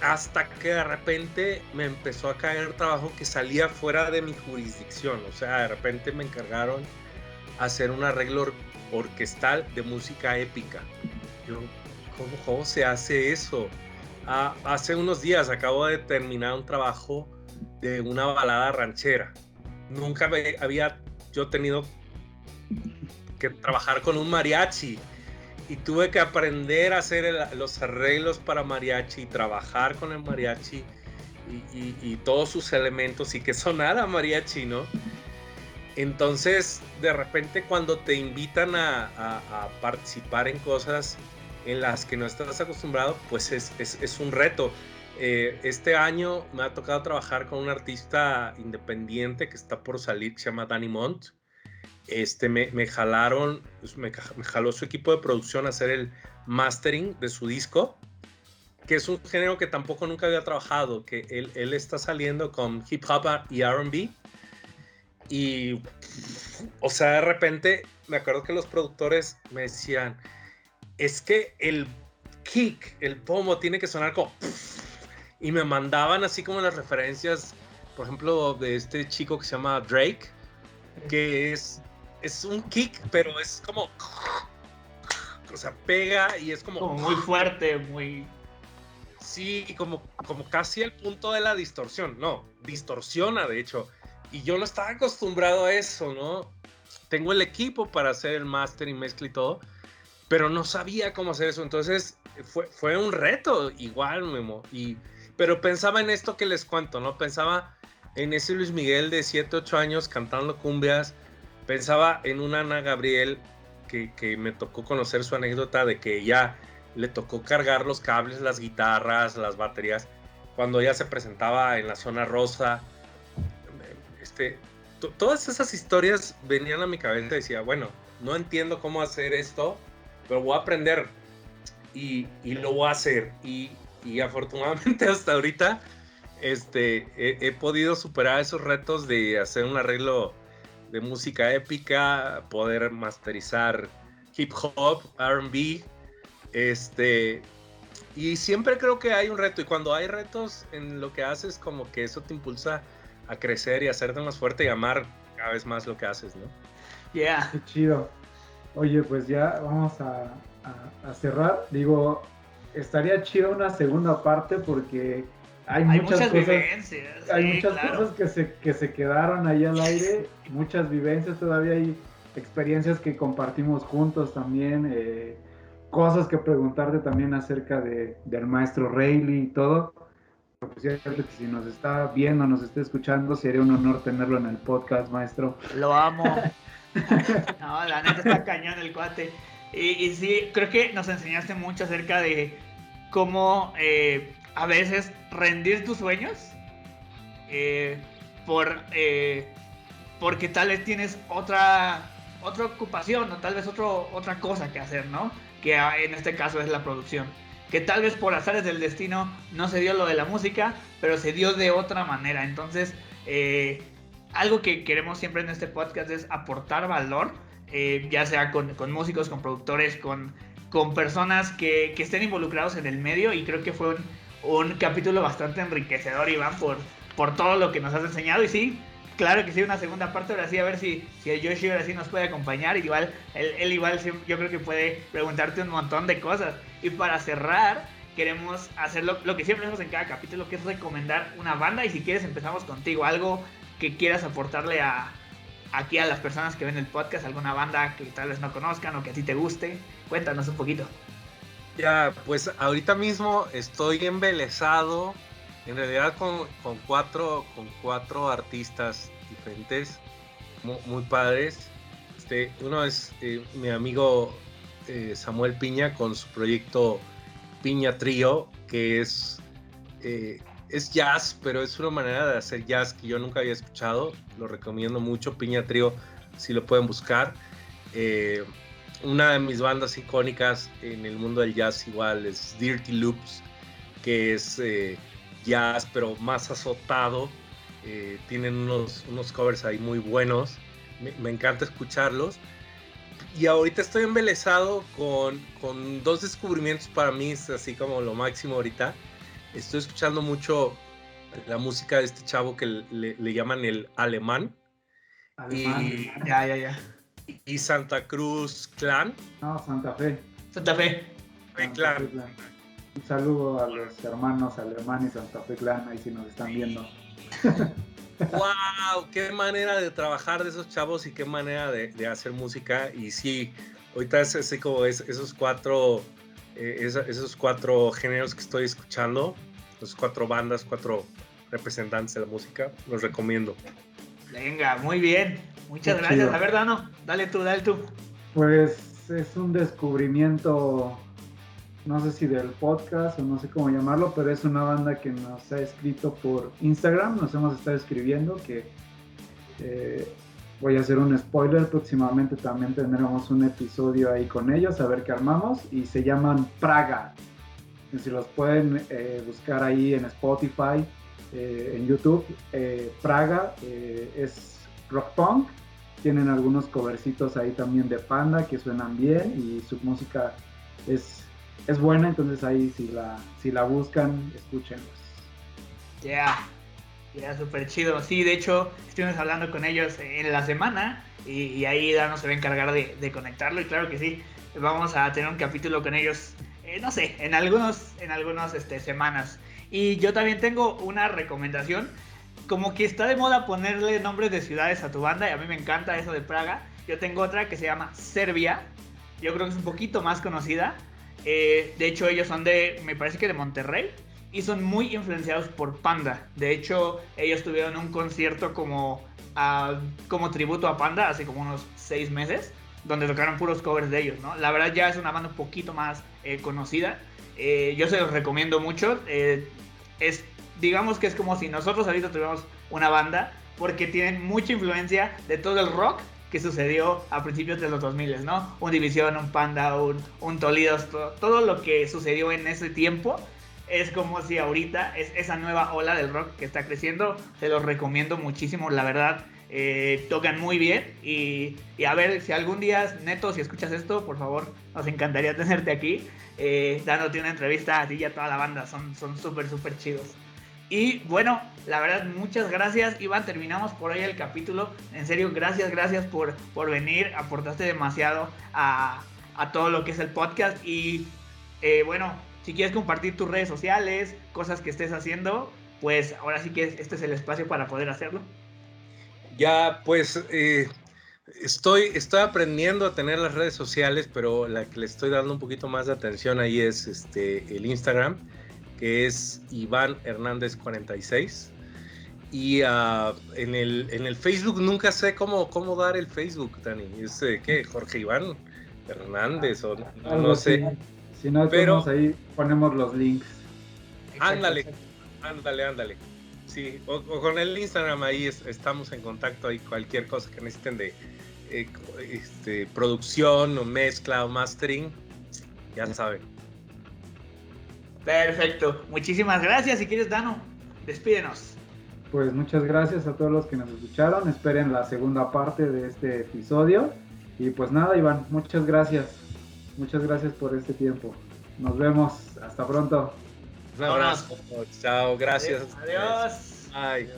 Hasta que de repente me empezó a caer trabajo que salía fuera de mi jurisdicción. O sea, de repente me encargaron hacer un arreglo orquestal de música épica. Yo, ¿cómo, se hace eso? Hace unos días acabo de terminar un trabajo de una balada ranchera. Nunca había yo tenido que trabajar con un mariachi y tuve que aprender a hacer los arreglos para mariachi, trabajar con el mariachi y, todos sus elementos y que sonara mariachi, ¿no? Entonces, de repente cuando te invitan a, participar en cosas en las que no estás acostumbrado, pues es, un reto. Eh, este año me ha tocado trabajar con un artista independiente que está por salir, que se llama Danny Mont. Este, me, me jalaron, pues, me, me, jaló su equipo de producción a hacer el mastering de su disco, que es un género que tampoco nunca había trabajado, que él, él está saliendo con hip hop y RB y, o sea, de repente me acuerdo que los productores me decían, es que el kick, el pomo tiene que sonar como... Y me mandaban así como las referencias, por ejemplo, de este chico que se llama Drake, que es, es un kick, pero es como... O sea, pega y es como... como muy fuerte, muy... Sí, como, como casi el punto de la distorsión. No, distorsiona, de hecho. Y yo no estaba acostumbrado a eso, ¿no? Tengo el equipo para hacer el máster y mezcla y todo, pero no sabía cómo hacer eso. Entonces fue, fue un reto, igual, Memo. Y, pero pensaba en esto que les cuento, ¿no? Pensaba en ese Luis Miguel de 7, 8 años cantando cumbias. Pensaba en una Ana Gabriel que, que me tocó conocer su anécdota de que ya le tocó cargar los cables, las guitarras, las baterías, cuando ella se presentaba en la zona rosa este, todas esas historias venían a mi cabeza y decía, bueno, no entiendo cómo hacer esto, pero voy a aprender y, lo voy a hacer. Y, afortunadamente hasta ahorita este, he, podido superar esos retos de hacer un arreglo de música épica, poder masterizar hip hop, RB, este, y siempre creo que hay un reto y cuando hay retos en lo que haces como que eso te impulsa a crecer y a hacerte más fuerte y amar cada vez más lo que haces, ¿no? Yeah. Qué chido. Oye, pues ya vamos a, cerrar. Digo, estaría chido una segunda parte porque hay, muchas, cosas, vivencias. Hay muchas cosas que se, que se quedaron ahí al aire, muchas vivencias, todavía hay experiencias que compartimos juntos también, eh, cosas que preguntarte también acerca de, del maestro Rayleigh y todo cierto que si nos está viendo, nos está escuchando, sería un honor tenerlo en el podcast, maestro. Lo amo. no, la neta está cañón el cuate. Y, sí, creo que nos enseñaste mucho acerca de cómo eh, a veces rendir tus sueños eh, por eh, porque tal vez tienes otra otra ocupación o tal vez otro, otra cosa que hacer, ¿no? Que en este caso es la producción que tal vez por azares del destino no se dio lo de la música, pero se dio de otra manera. Entonces, eh, algo que queremos siempre en este podcast es aportar valor, ya sea con, músicos, con productores, con, con personas que, estén involucrados en el medio y creo que fue un, un capítulo bastante enriquecedor, Iván, por, por todo lo que nos has enseñado y sí, claro que sí, una segunda parte, ahora sí, a ver si, si el Yoshi ahora sí nos puede acompañar. Igual, él, igual yo creo que puede preguntarte un montón de cosas. Y para cerrar, queremos hacer lo, que siempre hacemos en cada capítulo, que es recomendar una banda. Y si quieres, empezamos contigo. Algo que quieras aportarle a, aquí a las personas que ven el podcast, alguna banda que tal vez no conozcan o que a ti te guste. Cuéntanos un poquito. Ya, pues ahorita mismo estoy embelesado en realidad con, cuatro, con cuatro artistas diferentes, muy, padres. Este, uno es eh, mi amigo eh, Samuel Piña con su proyecto Piña Trío, que es, eh, es jazz, pero es una manera de hacer jazz que yo nunca había escuchado. Lo recomiendo mucho, Piña Trío, si lo pueden buscar. Una de mis bandas icónicas en el mundo del jazz igual es Dirty Loops, que es jazz, pero más azotado. Eh, tienen unos, unos covers ahí muy buenos. Me, encanta escucharlos. Y ahorita estoy embelesado con, con, dos descubrimientos para mí, es así como lo máximo ahorita. Estoy escuchando mucho la música de este chavo que le, llaman el alemán. Y, ya, ya, ya. Y Santa Cruz Clan. No, Santa Fe. Santa Fe. Clan. Un saludo a los hermanos Alemán y Santa Fe Clan, ahí si nos están viendo. ¡Wow! Qué manera de trabajar de esos chavos y qué manera de, hacer música. Y sí, ahorita es así como es, esos cuatro eh, esos cuatro géneros que estoy escuchando, los cuatro bandas, cuatro representantes de la música, los recomiendo. Venga, muy bien. Muchas gracias. A ver, Dano, dale tú, dale tú. Pues es un descubrimiento, no sé si del podcast o no sé cómo llamarlo, pero es una banda que nos ha escrito por Instagram, nos hemos estado escribiendo, que eh, voy a hacer un spoiler, próximamente también tendremos un episodio ahí con ellos, a ver qué armamos, y se llaman Praga. si los pueden eh, buscar ahí en Spotify, eh, en YouTube, Praga es rock punk tienen algunos covercitos ahí también de Panda que suenan bien y su música es, es buena, entonces ahí si la, si la buscan, escúchenlos. Ya, ya, súper chido. Sí, de hecho, estuvimos hablando con ellos en la semana y, ahí Dano se va a encargar de, conectarlo y claro que sí, vamos a tener un capítulo con ellos, eh, no sé, en algunos, en algunos este, semanas. Y yo también tengo una recomendación como que está de moda ponerle nombres de ciudades a tu banda y a mí me encanta eso de Praga. Yo tengo otra que se llama Serbia. Yo creo que es un poquito más conocida. Eh, de hecho, ellos son de, me parece que de Monterrey. Y son muy influenciados por Panda. De hecho, ellos tuvieron un concierto como, como tributo a Panda hace como unos seis meses. Donde tocaron puros covers de ellos, ¿no? La verdad ya es una banda un poquito más eh, conocida. Eh, yo se los recomiendo mucho. es digamos que es como si nosotros ahorita tuviéramos una banda, porque tienen mucha influencia de todo el rock que sucedió a principios de los 2000, ¿no? Un División, un Panda, un, un Tolidos, todo, lo que sucedió en ese tiempo es como si ahorita es esa nueva ola del rock que está creciendo. Te los recomiendo muchísimo, la verdad. Eh, tocan muy bien y, a ver si algún día, Neto, si escuchas esto, por favor, nos encantaría tenerte aquí, eh, dándote una entrevista a ti y a toda la banda. Son súper, súper chidos. Y bueno, la verdad, muchas gracias, Iván. Terminamos por hoy el capítulo. En serio, gracias, gracias por, por venir. Aportaste demasiado a, todo lo que es el podcast. Y eh, bueno, si quieres compartir tus redes sociales, cosas que estés haciendo, pues ahora sí que este es el espacio para poder hacerlo. Ya, pues eh, estoy, estoy aprendiendo a tener las redes sociales, pero la que le estoy dando un poquito más de atención ahí es este, el Instagram es Iván Hernández 46. Y uh, en, el, en el Facebook nunca sé cómo, cómo dar el Facebook, Dani. Es eh, ¿qué? Jorge Iván Hernández o no, sé. Si no, pero ahí ponemos los links. Ándale, ándale, ándale. Sí, o, con el Instagram ahí estamos en contacto ahí cualquier cosa que necesiten de eh, este, producción o mezcla o mastering, ya saben. Perfecto. Muchísimas gracias. Si quieres, Dano, despídenos. Pues muchas gracias a todos los que nos escucharon. Esperen la segunda parte de este episodio. Y pues nada, Iván, muchas gracias. Muchas gracias por este tiempo. Nos vemos. Hasta pronto. Un abrazo. Chao, gracias. Adiós. Bye.